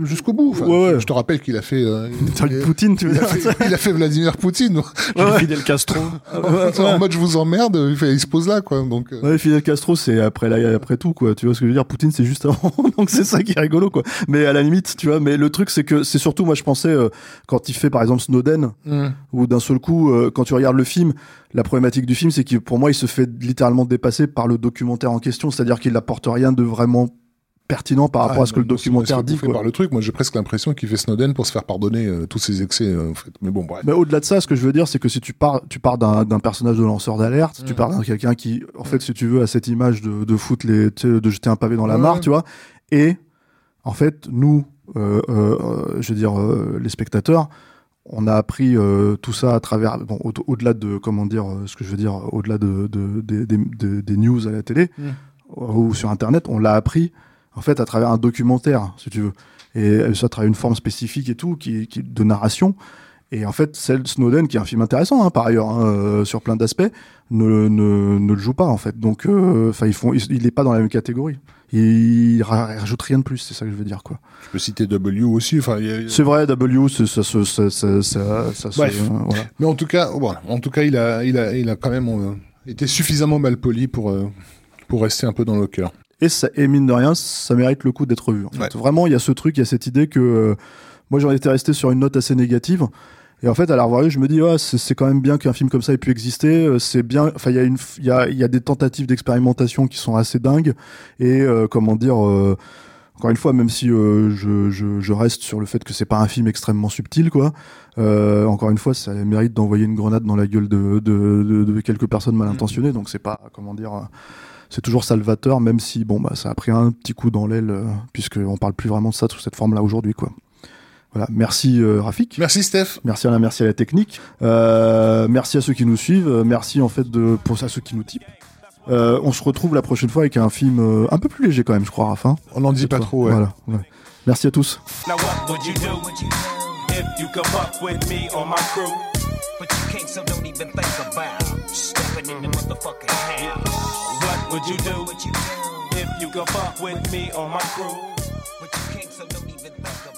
jusqu'au bout. Enfin, Ouais, ouais. Je te rappelle qu'il a fait. euh, [laughs] il- Poutine, tu veux Il a, dire fait, il a fait Vladimir Poutine. Ouais, Fidel Castro. [laughs] en mode je vous emmerde, il, fait, il se pose là, quoi. Donc, euh, Ouais, Fidel Castro, c'est après la, après tout, quoi. Tu vois ce que je veux dire? Poutine, c'est juste avant. [laughs] Donc c'est ça qui est rigolo, quoi. Mais à la limite, tu vois, mais le truc, c'est que c'est surtout, moi, je pensais, euh, quand il fait, par exemple, Snowden, hmm. où d'un seul coup, euh, quand tu regardes le film, la problématique du film, c'est que pour moi, il se fait littéralement dépasser par le documentaire en question. C'est-à-dire qu'il n'apporte rien de vraiment pertinent par rapport Ah, à ce que le documentaire dit, quoi. par le truc. Moi, j'ai presque l'impression qu'il fait Snowden pour se faire pardonner euh, tous ses excès, euh, en fait. Mais bon, bref. Mais au-delà de ça, ce que je veux dire, c'est que si tu pars, tu pars d'un personnage de lanceur d'alerte, tu Mm. pars d'un quelqu'un qui, en fait, si tu veux, a cette image de, de foutre les, de jeter un pavé dans la mare, tu vois. Et, en fait, nous, euh, euh, euh, je veux dire, euh, les spectateurs, on a appris euh, tout ça à travers, bon, au- au-delà de, comment dire, euh, ce que je veux dire, au-delà de, de, des- des- news à la télé Mm. ou sur Internet, on l'a appris, en fait, à travers un documentaire, si tu veux. Et ça, travers une forme spécifique et tout, qui, qui, de narration. Et en fait, celle Snowden, qui est un film intéressant hein, par ailleurs hein, euh, sur plein d'aspects, ne, ne, ne le joue pas en fait. Donc, euh, enfin, ils font, il, il est pas dans la même catégorie. Il, ra- il rajoute rien de plus, c'est ça que je veux dire quoi. Je peux citer W aussi. Enfin, a- C'est vrai, W, ça, ça, ça, ça, Bref. euh, voilà. Mais en tout cas, voilà. En tout cas, il a, il a, il a quand même euh, été suffisamment mal poli pour, euh, pour rester un peu dans le cœur. Et, ça, et mine de rien, ça mérite le coup d'être vu. En fait. Ouais. Vraiment, il y a ce truc, il y a cette idée que moi j'en étais resté sur une note assez négative. Et en fait, à la revoir, je me dis, ah, c'est quand même bien qu'un film comme ça ait pu exister. euh, C'est bien. Enfin, il y a une, il y a, y a des tentatives d'expérimentation qui sont assez dingues. Et euh, comment dire. euh, encore une fois, même si euh, je, je, je reste sur le fait que c'est pas un film extrêmement subtil, quoi. Euh, encore une fois, ça mérite d'envoyer une grenade dans la gueule de, de, de, de quelques personnes mal intentionnées. Donc c'est pas, comment dire, euh, c'est toujours salvateur, même si bon bah ça a pris un petit coup dans l'aile, euh, puisque on parle plus vraiment de ça sous cette forme-là aujourd'hui, quoi. Voilà, merci euh, Rafik. Merci, Steph. Merci à la, merci à la technique. Euh, merci à ceux qui nous suivent. Euh, Merci en fait de pour à ceux qui nous typent. Euh, on se retrouve la prochaine fois avec un film euh, un peu plus léger quand même, je crois, Raph. On n'en dit pas trop, ouais. Voilà, ouais. Merci à tous. Now what would you do if you could fuck with me or my crew? But you can't, so don't even think about stepping in the motherfucking house. What would you do if you could fuck with me or my crew? But you can't, so don't even think about